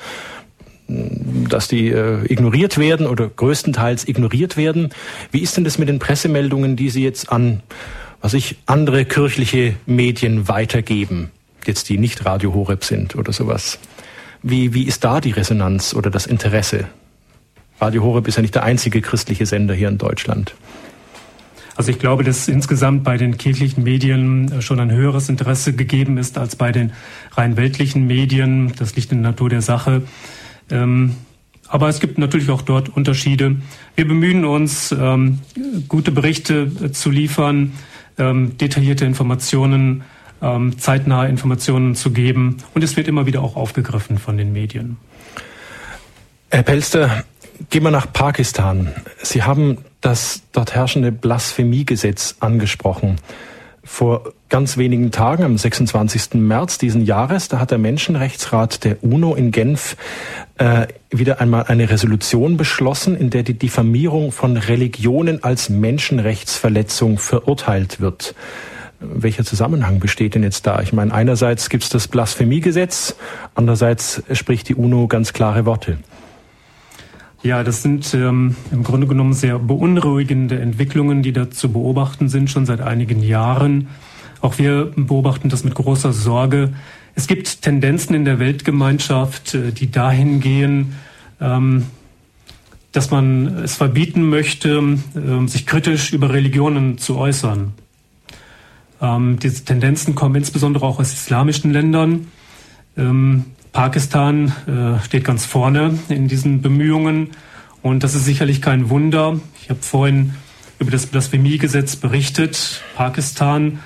dass die äh, ignoriert werden oder größtenteils ignoriert werden. Wie ist denn das mit den Pressemeldungen, die Sie jetzt an, was ich, andere kirchliche Medien weitergeben, jetzt die nicht Radio Horeb sind oder sowas? Wie, wie ist da die Resonanz oder das Interesse? Radio Horeb ist ja nicht der einzige christliche Sender hier in Deutschland. Also ich glaube, dass insgesamt bei den kirchlichen Medien äh, schon ein höheres Interesse gegeben ist als bei den rein weltlichen Medien. Das liegt in der Natur der Sache. Ähm, aber es gibt natürlich auch dort Unterschiede. Wir bemühen uns, ähm, gute Berichte äh, zu liefern, ähm, detaillierte Informationen, ähm, zeitnahe Informationen zu geben. Und es wird immer wieder auch aufgegriffen von den Medien. Herr Pelster, gehen wir nach Pakistan. Sie haben das dort herrschende Blasphemiegesetz angesprochen vor ganz wenigen Tagen, am 26. März diesen Jahres, da hat der Menschenrechtsrat der UNO in Genf äh, wieder einmal eine Resolution beschlossen, in der die Diffamierung von Religionen als Menschenrechtsverletzung verurteilt wird. Welcher Zusammenhang besteht denn jetzt da? Ich meine, einerseits gibt es das Blasphemiegesetz, andererseits spricht die UNO ganz klare Worte. Ja, das sind ähm, im Grunde genommen sehr beunruhigende Entwicklungen, die da zu beobachten sind, schon seit einigen Jahren. Auch wir beobachten das mit großer Sorge. Es gibt Tendenzen in der Weltgemeinschaft, äh, die dahin gehen, ähm, dass man es verbieten möchte, äh, sich kritisch über Religionen zu äußern. Ähm, diese Tendenzen kommen insbesondere auch aus islamischen Ländern. Ähm, Pakistan äh, steht ganz vorne in diesen Bemühungen und das ist sicherlich kein Wunder. Ich habe vorhin über das Blasphemiegesetz berichtet. Pakistan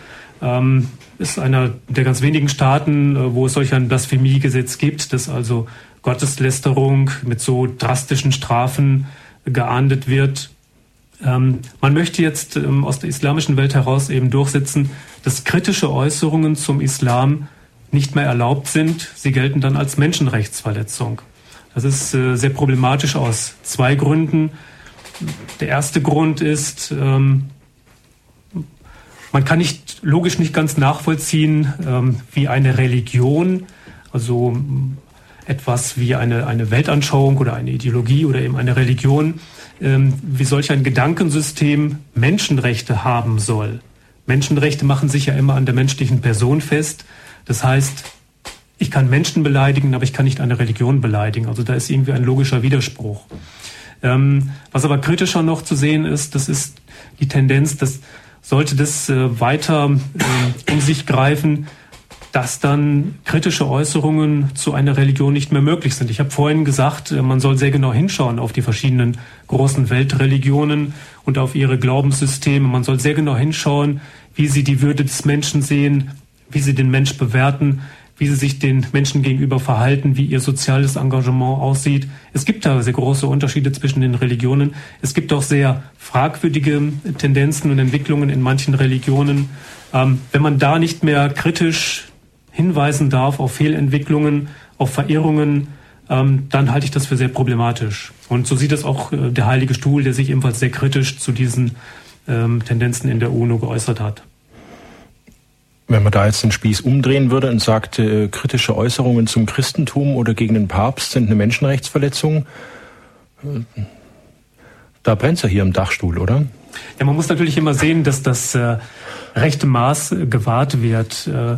ähm, ist einer der ganz wenigen Staaten, äh, wo es solch ein Blasphemiegesetz gibt, das also Gotteslästerung mit so drastischen Strafen geahndet wird. Ähm, man möchte jetzt ähm, aus der islamischen Welt heraus eben durchsetzen, dass kritische Äußerungen zum Islam nicht mehr erlaubt sind. Sie gelten dann als Menschenrechtsverletzung. Das ist äh, sehr problematisch aus zwei Gründen. Der erste Grund ist, ähm, man kann nicht logisch nicht ganz nachvollziehen, ähm, wie eine Religion, also etwas wie eine, eine Weltanschauung oder eine Ideologie oder eben eine Religion, ähm, wie solch ein Gedankensystem Menschenrechte haben soll. Menschenrechte machen sich ja immer an der menschlichen Person fest. Das heißt, ich kann Menschen beleidigen, aber ich kann nicht eine Religion beleidigen. Also da ist irgendwie ein logischer Widerspruch. Ähm, was aber kritischer noch zu sehen ist, das ist die Tendenz, dass sollte das äh, weiter äh, um sich greifen, dass dann kritische Äußerungen zu einer Religion nicht mehr möglich sind. Ich habe vorhin gesagt, äh, man soll sehr genau hinschauen auf die verschiedenen großen Weltreligionen und auf ihre Glaubenssysteme. Man soll sehr genau hinschauen, wie sie die Würde des Menschen sehen, wie sie den Mensch bewerten, wie sie sich den Menschen gegenüber verhalten, wie ihr soziales Engagement aussieht. Es gibt da sehr große Unterschiede zwischen den Religionen. Es gibt auch sehr fragwürdige Tendenzen und Entwicklungen in manchen Religionen. Ähm, wenn man da nicht mehr kritisch hinweisen darf auf Fehlentwicklungen, auf Verirrungen, ähm, dann halte ich das für sehr problematisch. Und so sieht es auch äh, der Heilige Stuhl, der sich ebenfalls sehr kritisch zu diesen ähm, Tendenzen in der UNO geäußert hat. Wenn man da jetzt den Spieß umdrehen würde und sagt, äh, kritische Äußerungen zum Christentum oder gegen den Papst sind eine Menschenrechtsverletzung, äh, da brennt ja hier im Dachstuhl, oder? Ja, man muss natürlich immer sehen, dass das äh, rechte Maß gewahrt wird. Äh,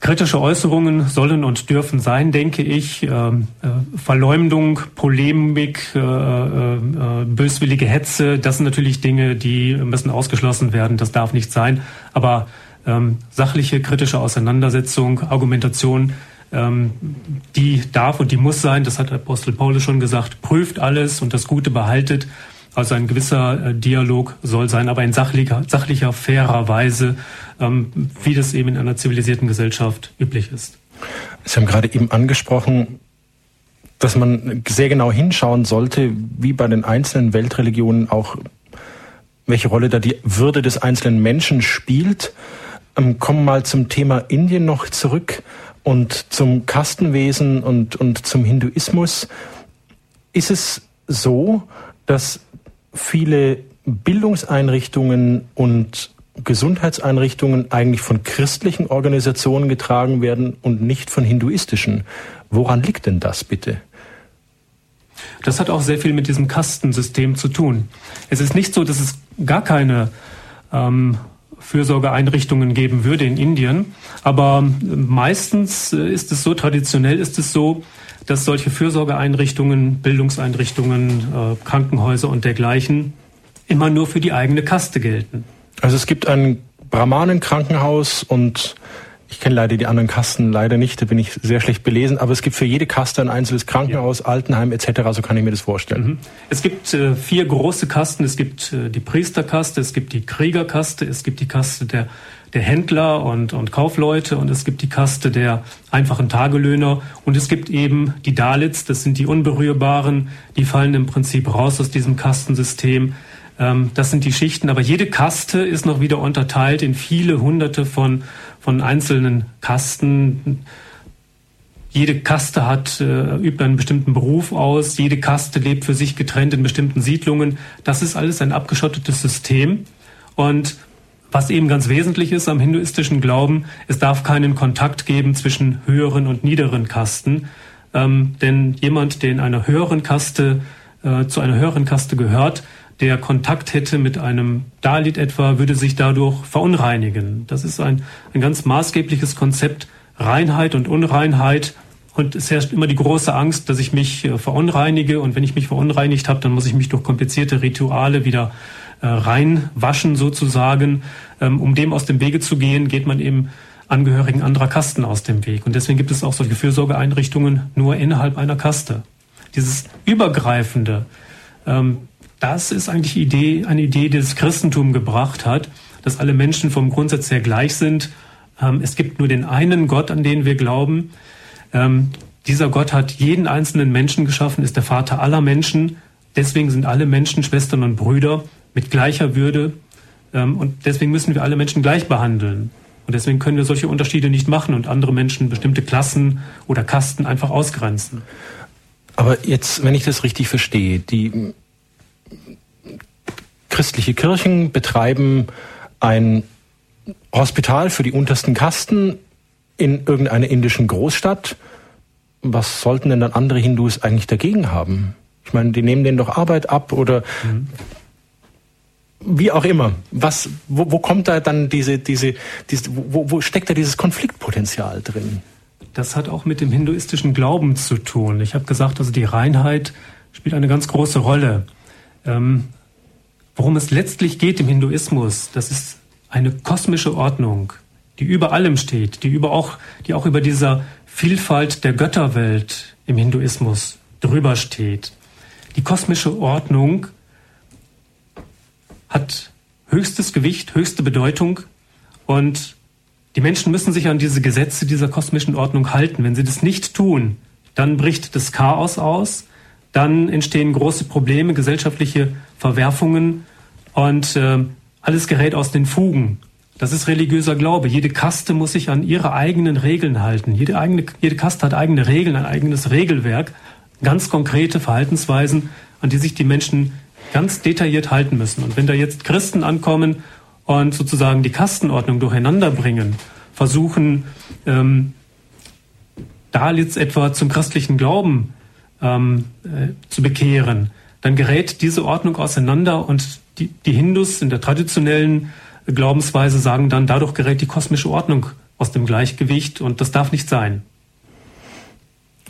kritische Äußerungen sollen und dürfen sein, denke ich. Ähm, äh, Verleumdung, Polemik, äh, äh, böswillige Hetze, das sind natürlich Dinge, die müssen ausgeschlossen werden. Das darf nicht sein. Aber ähm, sachliche, kritische Auseinandersetzung, Argumentation, ähm, die darf und die muss sein. Das hat Apostel Paulus schon gesagt. Prüft alles und das Gute behaltet. Also ein gewisser äh, Dialog soll sein, aber in sachlicher, sachlicher fairer Weise, ähm, wie das eben in einer zivilisierten Gesellschaft üblich ist. Sie haben gerade eben angesprochen, dass man sehr genau hinschauen sollte, wie bei den einzelnen Weltreligionen auch, welche Rolle da die Würde des einzelnen Menschen spielt. Ähm, kommen mal zum Thema Indien noch zurück und zum Kastenwesen und, und zum Hinduismus. Ist es so, dass viele Bildungseinrichtungen und Gesundheitseinrichtungen eigentlich von christlichen Organisationen getragen werden und nicht von hinduistischen. Woran liegt denn das bitte? Das hat auch sehr viel mit diesem Kastensystem zu tun. Es ist nicht so, dass es gar keine ähm, Fürsorgeeinrichtungen geben würde in Indien, aber meistens ist es so, traditionell ist es so, dass solche Fürsorgeeinrichtungen, Bildungseinrichtungen, äh, Krankenhäuser und dergleichen immer nur für die eigene Kaste gelten. Also es gibt ein Brahmanen-Krankenhaus und ich kenne leider die anderen Kasten leider nicht, da bin ich sehr schlecht belesen, aber es gibt für jede Kaste ein einzelnes Krankenhaus, ja. Altenheim etc., so kann ich mir das vorstellen. Mhm. Es gibt äh, vier große Kasten, es gibt äh, die Priesterkaste, es gibt die Kriegerkaste, es gibt die Kaste der der Händler und, und Kaufleute und es gibt die Kaste der einfachen Tagelöhner und es gibt eben die Dalits, das sind die Unberührbaren, die fallen im Prinzip raus aus diesem Kastensystem. Ähm, das sind die Schichten, aber jede Kaste ist noch wieder unterteilt in viele hunderte von, von einzelnen Kasten. Jede Kaste hat, äh, übt einen bestimmten Beruf aus, jede Kaste lebt für sich getrennt in bestimmten Siedlungen. Das ist alles ein abgeschottetes System. Und was eben ganz wesentlich ist am hinduistischen Glauben, es darf keinen Kontakt geben zwischen höheren und niederen Kasten. Ähm, denn jemand, der in einer höheren Kaste, äh, zu einer höheren Kaste gehört, der Kontakt hätte mit einem Dalit etwa, würde sich dadurch verunreinigen. Das ist ein, ein ganz maßgebliches Konzept, Reinheit und Unreinheit. Und es herrscht immer die große Angst, dass ich mich äh, verunreinige. Und wenn ich mich verunreinigt habe, dann muss ich mich durch komplizierte Rituale wieder äh, reinwaschen sozusagen. Ähm, um dem aus dem Wege zu gehen, geht man eben Angehörigen anderer Kasten aus dem Weg. Und deswegen gibt es auch solche Fürsorgeeinrichtungen nur innerhalb einer Kaste. Dieses Übergreifende, ähm, das ist eigentlich Idee, eine Idee, die das Christentum gebracht hat, dass alle Menschen vom Grundsatz her gleich sind. Ähm, es gibt nur den einen Gott, an den wir glauben. Ähm, dieser Gott hat jeden einzelnen Menschen geschaffen, ist der Vater aller Menschen. Deswegen sind alle Menschen Schwestern und Brüder mit gleicher Würde. Ähm, und deswegen müssen wir alle Menschen gleich behandeln. Und deswegen können wir solche Unterschiede nicht machen und andere Menschen, bestimmte Klassen oder Kasten einfach ausgrenzen. Aber jetzt, wenn ich das richtig verstehe, die christliche Kirchen betreiben ein Hospital für die untersten Kasten in irgendeiner indischen Großstadt. Was sollten denn dann andere Hindus eigentlich dagegen haben? Ich meine, die nehmen denen doch Arbeit ab oder mhm wie auch immer. Was, wo, wo kommt da dann diese, diese, diese wo, wo steckt da dieses Konfliktpotenzial drin? Das hat auch mit dem hinduistischen Glauben zu tun. Ich habe gesagt, also die Reinheit spielt eine ganz große Rolle. Ähm, worum es letztlich geht im Hinduismus, das ist eine kosmische Ordnung, die über allem steht, die über auch, die auch über dieser Vielfalt der Götterwelt im Hinduismus drüber steht. Die kosmische Ordnung hat höchstes Gewicht, höchste Bedeutung und die Menschen müssen sich an diese Gesetze dieser kosmischen Ordnung halten. Wenn sie das nicht tun, dann bricht das Chaos aus, dann entstehen große Probleme, gesellschaftliche Verwerfungen und äh, alles gerät aus den Fugen. Das ist religiöser Glaube. Jede Kaste muss sich an ihre eigenen Regeln halten. Jede, eigene, jede Kaste hat eigene Regeln, ein eigenes Regelwerk, ganz konkrete Verhaltensweisen, an die sich die Menschen ganz detailliert halten müssen. Und wenn da jetzt Christen ankommen und sozusagen die Kastenordnung durcheinander bringen, versuchen, ähm, da jetzt etwa zum christlichen Glauben ähm, äh, zu bekehren, dann gerät diese Ordnung auseinander und die, die Hindus in der traditionellen Glaubensweise sagen dann, dadurch gerät die kosmische Ordnung aus dem Gleichgewicht und das darf nicht sein.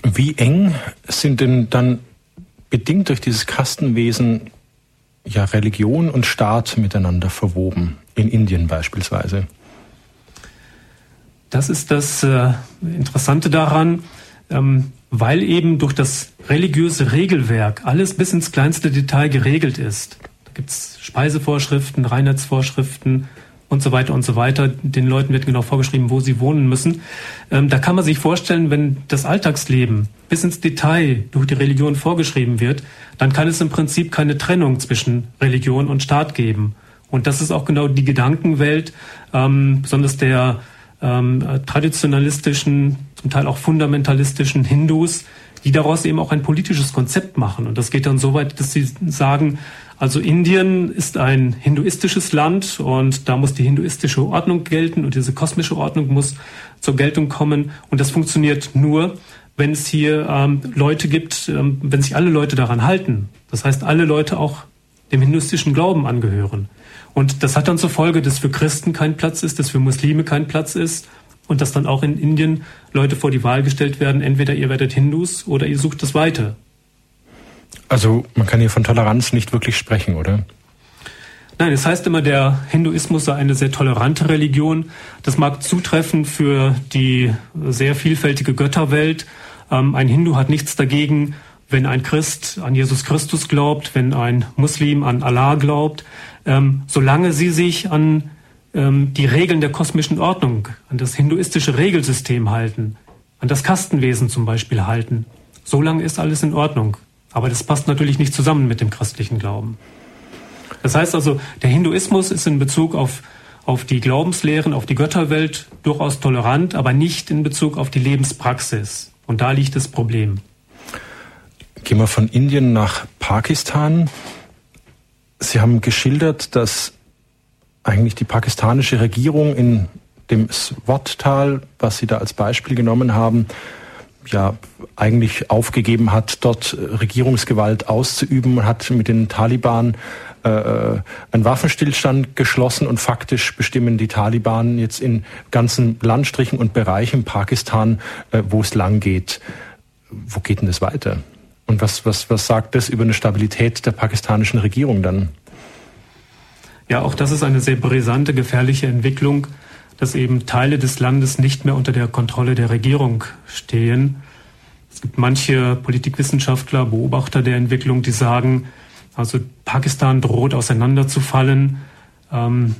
Wie eng sind denn dann bedingt durch dieses Kastenwesen ja Religion und Staat miteinander verwoben, in Indien beispielsweise? Das ist das äh, Interessante daran, ähm, weil eben durch das religiöse Regelwerk alles bis ins kleinste Detail geregelt ist. Da gibt es Speisevorschriften, Reinheitsvorschriften, und so weiter und so weiter. Den Leuten wird genau vorgeschrieben, wo sie wohnen müssen. Ähm, da kann man sich vorstellen, wenn das Alltagsleben bis ins Detail durch die Religion vorgeschrieben wird, dann kann es im Prinzip keine Trennung zwischen Religion und Staat geben. Und das ist auch genau die Gedankenwelt, ähm, besonders der ähm, traditionalistischen, zum Teil auch fundamentalistischen Hindus, die daraus eben auch ein politisches Konzept machen. Und das geht dann so weit, dass sie sagen, also Indien ist ein hinduistisches Land und da muss die hinduistische Ordnung gelten und diese kosmische Ordnung muss zur Geltung kommen. Und das funktioniert nur, wenn es hier ähm, Leute gibt, ähm, wenn sich alle Leute daran halten. Das heißt, alle Leute auch dem hinduistischen Glauben angehören. Und das hat dann zur Folge, dass für Christen kein Platz ist, dass für Muslime kein Platz ist und dass dann auch in Indien Leute vor die Wahl gestellt werden, entweder ihr werdet Hindus oder ihr sucht das Weite. Also man kann hier von Toleranz nicht wirklich sprechen, oder? Nein, es heißt immer, der Hinduismus sei eine sehr tolerante Religion. Das mag zutreffen für die sehr vielfältige Götterwelt. Ähm, ein Hindu hat nichts dagegen, wenn ein Christ an Jesus Christus glaubt, wenn ein Muslim an Allah glaubt, ähm, solange sie sich an ähm, die Regeln der kosmischen Ordnung, an das hinduistische Regelsystem halten, an das Kastenwesen zum Beispiel halten. Solange ist alles in Ordnung. Aber das passt natürlich nicht zusammen mit dem christlichen Glauben. Das heißt also, der Hinduismus ist in Bezug auf, auf die Glaubenslehren, auf die Götterwelt durchaus tolerant, aber nicht in Bezug auf die Lebenspraxis. Und da liegt das Problem. Gehen wir von Indien nach Pakistan. Sie haben geschildert, dass eigentlich die pakistanische Regierung in dem Swat-Tal, was Sie da als Beispiel genommen haben, ja eigentlich aufgegeben hat, dort Regierungsgewalt auszuüben und hat mit den Taliban äh, einen Waffenstillstand geschlossen und faktisch bestimmen die Taliban jetzt in ganzen Landstrichen und Bereichen Pakistan, äh, wo es lang geht. Wo geht denn das weiter? Und was, was, was sagt das über eine Stabilität der pakistanischen Regierung dann? Ja, auch das ist eine sehr brisante, gefährliche Entwicklung dass eben Teile des Landes nicht mehr unter der Kontrolle der Regierung stehen. Es gibt manche Politikwissenschaftler, Beobachter der Entwicklung, die sagen, also Pakistan droht auseinanderzufallen. Ähm,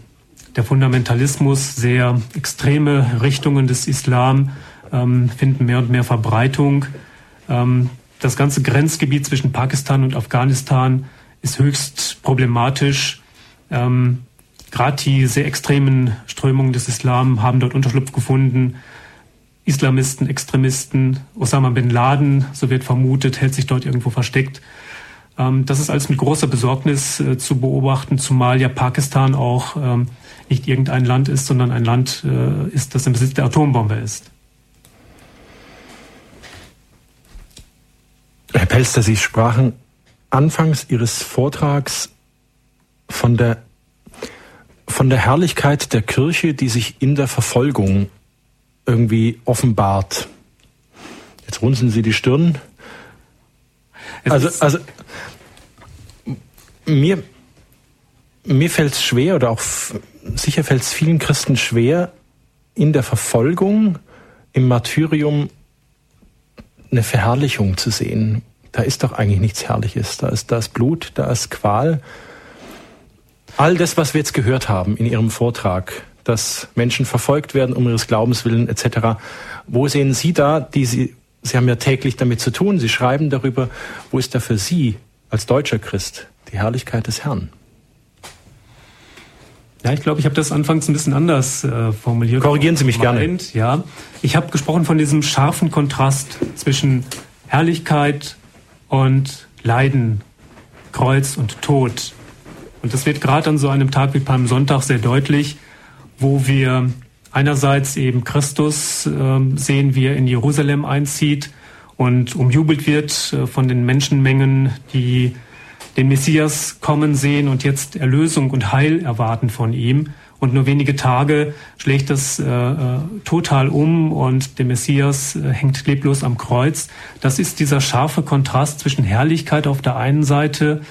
der Fundamentalismus, sehr extreme Richtungen des Islam ähm, finden mehr und mehr Verbreitung. Ähm, das ganze Grenzgebiet zwischen Pakistan und Afghanistan ist höchst problematisch. Ähm, Gerade die sehr extremen Strömungen des Islam haben dort Unterschlupf gefunden. Islamisten, Extremisten, Osama bin Laden, so wird vermutet, hält sich dort irgendwo versteckt. Ähm, das ist alles mit großer Besorgnis äh, zu beobachten, zumal ja Pakistan auch ähm, nicht irgendein Land ist, sondern ein Land äh, ist, das im Besitz der Atombombe ist. Herr Pelster, Sie sprachen anfangs Ihres Vortrags von der von der Herrlichkeit der Kirche, die sich in der Verfolgung irgendwie offenbart. Jetzt runzeln Sie die Stirn. Also, also mir, mir fällt es schwer oder auch sicher fällt es vielen Christen schwer, in der Verfolgung, im Martyrium eine Verherrlichung zu sehen. Da ist doch eigentlich nichts Herrliches. Da ist, da ist Blut, da ist Qual. All das, was wir jetzt gehört haben in Ihrem Vortrag, dass Menschen verfolgt werden um ihres Glaubens willen etc. Wo sehen Sie da, die Sie, Sie haben ja täglich damit zu tun, Sie schreiben darüber, wo ist da für Sie als deutscher Christ die Herrlichkeit des Herrn? Ja, ich glaube, ich habe das anfangs ein bisschen anders äh, formuliert. Korrigieren Sie mich gemeint, gerne. Ja, ich habe gesprochen von diesem scharfen Kontrast zwischen Herrlichkeit und Leiden, Kreuz und Tod. Und das wird gerade an so einem Tag wie Palmsonntag sehr deutlich, wo wir einerseits eben Christus äh, sehen, wie er in Jerusalem einzieht und umjubelt wird äh, von den Menschenmengen, die den Messias kommen sehen und jetzt Erlösung und Heil erwarten von ihm. Und nur wenige Tage schlägt das äh, äh, total um und der Messias äh, hängt leblos am Kreuz. Das ist dieser scharfe Kontrast zwischen Herrlichkeit auf der einen Seite,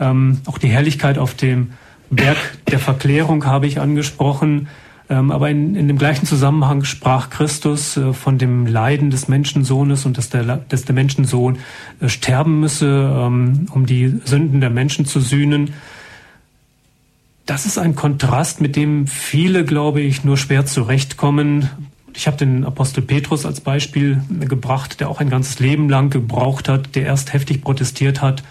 ähm, auch die Herrlichkeit auf dem Berg der Verklärung habe ich angesprochen, ähm, aber in, in dem gleichen Zusammenhang sprach Christus äh, von dem Leiden des Menschensohnes und dass der, dass der Menschensohn äh, sterben müsse, ähm, um die Sünden der Menschen zu sühnen das ist ein Kontrast, mit dem viele, glaube ich, nur schwer zurechtkommen. Ich habe den Apostel Petrus als Beispiel gebracht, der auch ein ganzes Leben lang gebraucht hat, der erst heftig protestiert hat,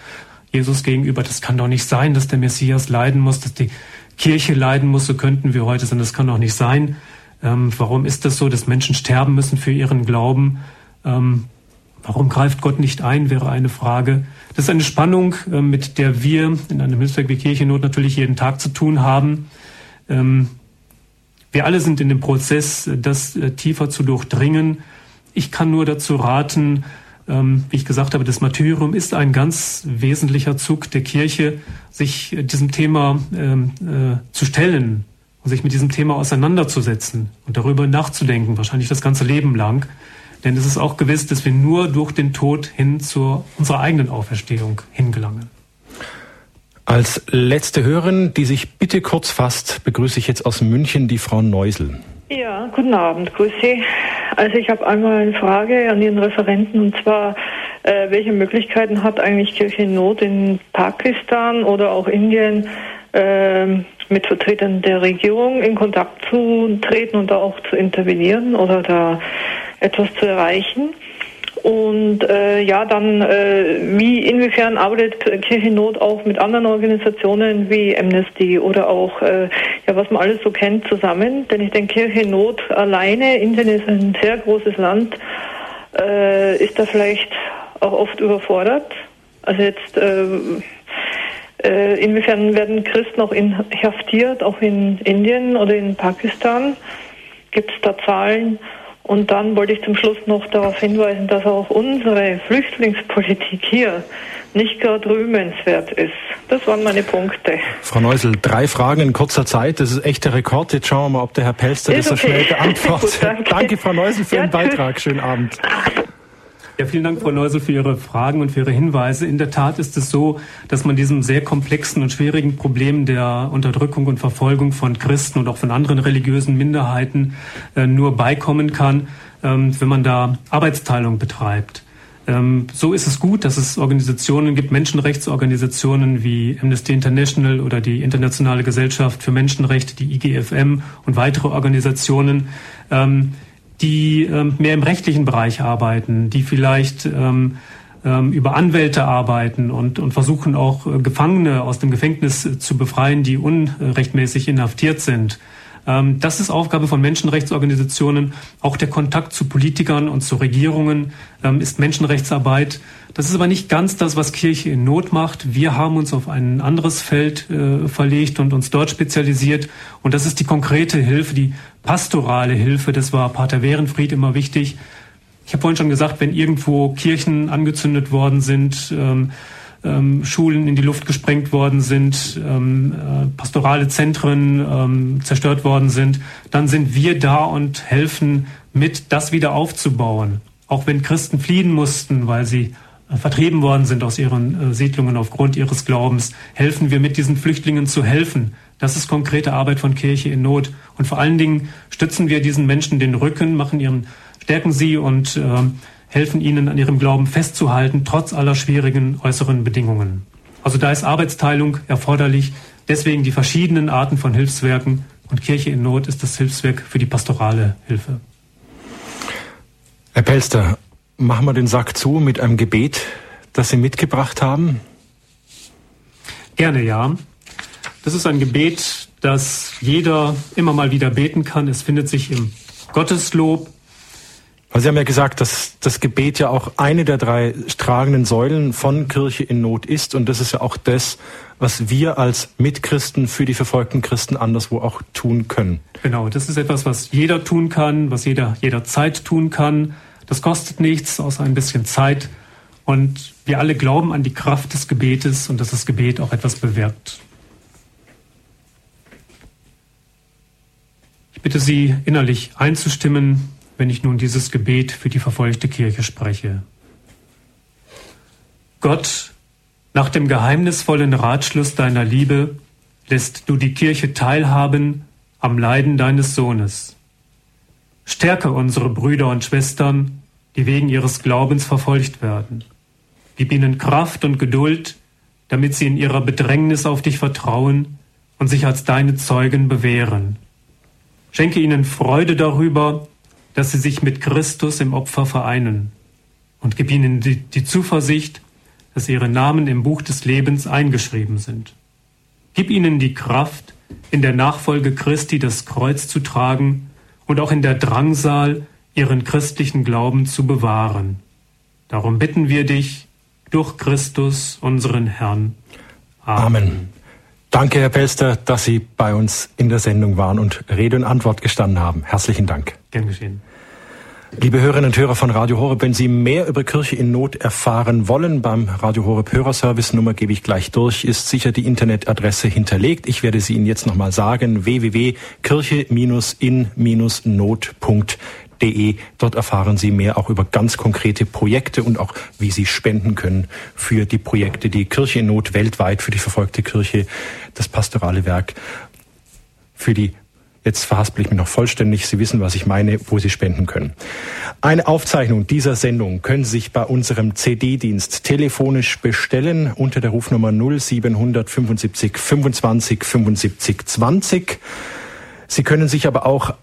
Jesus gegenüber, das kann doch nicht sein, dass der Messias leiden muss, dass die Kirche leiden muss, so könnten wir heute sein, das kann doch nicht sein. Ähm, warum ist das so, dass Menschen sterben müssen für ihren Glauben? Ähm, warum greift Gott nicht ein, wäre eine Frage. Das ist eine Spannung, äh, mit der wir in einem Hilfswerk wie Kirchennot natürlich jeden Tag zu tun haben. Ähm, wir alle sind in dem Prozess, äh, das äh, tiefer zu durchdringen. Ich kann nur dazu raten, ähm, wie ich gesagt habe, das Martyrium ist ein ganz wesentlicher Zug der Kirche, sich diesem Thema ähm, zu stellen und sich mit diesem Thema auseinanderzusetzen und darüber nachzudenken, wahrscheinlich das ganze Leben lang. Denn es ist auch gewiss, dass wir nur durch den Tod hin zu unserer eigenen Auferstehung hingelangen. Als letzte Hörerin, die sich bitte kurz fasst, begrüße ich jetzt aus München die Frau Neusel. Ja, guten Abend, grüß Sie. Also ich habe einmal eine Frage an Ihren Referenten und zwar, äh, welche Möglichkeiten hat eigentlich Kirche in Not in Pakistan oder auch Indien äh, mit Vertretern der Regierung in Kontakt zu treten und da auch zu intervenieren oder da etwas zu erreichen. Und äh, ja, dann, äh, wie inwiefern arbeitet Kirchennot auch mit anderen Organisationen wie Amnesty oder auch, äh, ja, was man alles so kennt, zusammen? Denn ich denke, Kirchennot alleine, Indien ist ein sehr großes Land, äh, ist da vielleicht auch oft überfordert. Also jetzt, äh, äh, inwiefern werden Christen auch inhaftiert, auch in Indien oder in Pakistan? Gibt es da Zahlen? Und dann wollte ich zum Schluss noch darauf hinweisen, dass auch unsere Flüchtlingspolitik hier nicht gerade rühmenswert ist. Das waren meine Punkte. Frau Neusel, drei Fragen in kurzer Zeit. Das ist echt der Rekord. Jetzt schauen wir mal, ob der Herr Pelster ist das so schnell beantwortet. Gut, danke. danke. Frau Neusel, für ja, den Beitrag. Schönen Abend. Ja, vielen Dank, Frau Neusel, für Ihre Fragen und für Ihre Hinweise. In der Tat ist es so, dass man diesem sehr komplexen und schwierigen Problem der Unterdrückung und Verfolgung von Christen und auch von anderen religiösen Minderheiten äh, nur beikommen kann, ähm, wenn man da Arbeitsteilung betreibt. Ähm, so ist es gut, dass es Organisationen gibt, Menschenrechtsorganisationen wie Amnesty International oder die Internationale Gesellschaft für Menschenrechte, die IGFM und weitere Organisationen, ähm, die ähm, mehr im rechtlichen Bereich arbeiten, die vielleicht ähm, ähm, über Anwälte arbeiten und, und versuchen auch äh, Gefangene aus dem Gefängnis äh, zu befreien, die unrechtmäßig inhaftiert sind. Ähm, das ist Aufgabe von Menschenrechtsorganisationen. Auch der Kontakt zu Politikern und zu Regierungen ähm, ist Menschenrechtsarbeit. Das ist aber nicht ganz das, was Kirche in Not macht. Wir haben uns auf ein anderes Feld äh, verlegt und uns dort spezialisiert. Und das ist die konkrete Hilfe, die pastorale Hilfe. Das war Pater Werenfried immer wichtig. Ich habe vorhin schon gesagt, wenn irgendwo Kirchen angezündet worden sind, ähm, Schulen in die Luft gesprengt worden sind, ähm, äh, pastorale Zentren ähm, zerstört worden sind, dann sind wir da und helfen mit, das wieder aufzubauen. Auch wenn Christen fliehen mussten, weil sie äh, vertrieben worden sind aus ihren äh, Siedlungen aufgrund ihres Glaubens, helfen wir mit diesen Flüchtlingen zu helfen. Das ist konkrete Arbeit von Kirche in Not. Und vor allen Dingen stützen wir diesen Menschen den Rücken, machen ihren, stärken sie und äh, helfen ihnen an ihrem Glauben festzuhalten, trotz aller schwierigen äußeren Bedingungen. Also da ist Arbeitsteilung erforderlich, deswegen die verschiedenen Arten von Hilfswerken und Kirche in Not ist das Hilfswerk für die pastorale Hilfe. Herr Pelster, machen wir den Sack zu mit einem Gebet, das Sie mitgebracht haben? Gerne, ja. Das ist ein Gebet, das jeder immer mal wieder beten kann. Es findet sich im Gotteslob, also Sie haben ja gesagt, dass das Gebet ja auch eine der drei tragenden Säulen von Kirche in Not ist. Und das ist ja auch das, was wir als Mitchristen für die verfolgten Christen anderswo auch tun können. Genau, das ist etwas, was jeder tun kann, was jeder jederzeit tun kann. Das kostet nichts, außer ein bisschen Zeit. Und wir alle glauben an die Kraft des Gebetes und dass das Gebet auch etwas bewirkt. Ich bitte Sie innerlich einzustimmen, wenn ich nun dieses Gebet für die verfolgte Kirche spreche. Gott, nach dem geheimnisvollen Ratschluss deiner Liebe lässt du die Kirche teilhaben am Leiden deines Sohnes. Stärke unsere Brüder und Schwestern, die wegen ihres Glaubens verfolgt werden. Gib ihnen Kraft und Geduld, damit sie in ihrer Bedrängnis auf dich vertrauen und sich als deine Zeugen bewähren. Schenke ihnen Freude darüber, dass sie sich mit Christus im Opfer vereinen. Und gib ihnen die, die Zuversicht, dass ihre Namen im Buch des Lebens eingeschrieben sind. Gib ihnen die Kraft, in der Nachfolge Christi das Kreuz zu tragen und auch in der Drangsal ihren christlichen Glauben zu bewahren. Darum bitten wir dich durch Christus, unseren Herrn. Amen. Amen. Danke, Herr Pelster, dass Sie bei uns in der Sendung waren und Rede und Antwort gestanden haben. Herzlichen Dank. Gern geschehen. Liebe Hörerinnen und Hörer von Radio Horeb, wenn Sie mehr über Kirche in Not erfahren wollen, beim Radio Horeb Hörerservice Nummer gebe ich gleich durch, ist sicher die Internetadresse hinterlegt. Ich werde sie Ihnen jetzt nochmal sagen, www.kirche-in-not.de. Dort erfahren Sie mehr auch über ganz konkrete Projekte und auch, wie Sie spenden können für die Projekte, die Kirche in Not weltweit, für die verfolgte Kirche, das pastorale Werk, für die Jetzt verhaspel ich mich noch vollständig. Sie wissen, was ich meine, wo Sie spenden können. Eine Aufzeichnung dieser Sendung können Sie sich bei unserem CD-Dienst telefonisch bestellen unter der Rufnummer 0775 25 75 20. Sie können sich aber auch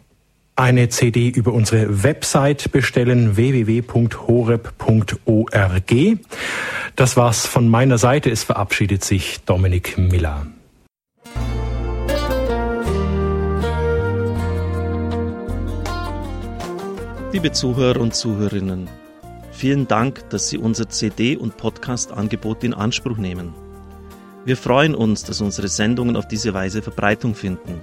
eine CD über unsere Website bestellen www.horeb.org. Das war's von meiner Seite. Es verabschiedet sich Dominik Miller. Liebe Zuhörer und Zuhörerinnen, vielen Dank, dass Sie unser CD- und Podcast-Angebot in Anspruch nehmen. Wir freuen uns, dass unsere Sendungen auf diese Weise Verbreitung finden.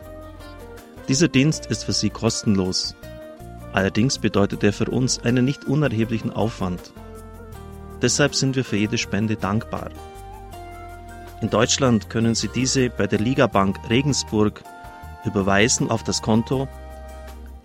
Dieser Dienst ist für Sie kostenlos. Allerdings bedeutet er für uns einen nicht unerheblichen Aufwand. Deshalb sind wir für jede Spende dankbar. In Deutschland können Sie diese bei der Ligabank Regensburg überweisen auf das Konto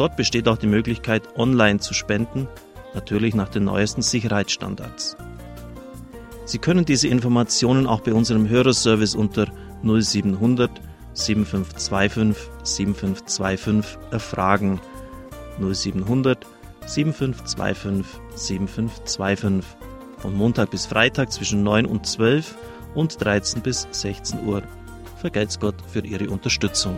Dort besteht auch die Möglichkeit, online zu spenden, natürlich nach den neuesten Sicherheitsstandards. Sie können diese Informationen auch bei unserem Hörerservice unter 0700 7525 7525 erfragen. 0700 7525 7525 von Montag bis Freitag zwischen 9 und 12 und 13 bis 16 Uhr. Vergelt's Gott für Ihre Unterstützung.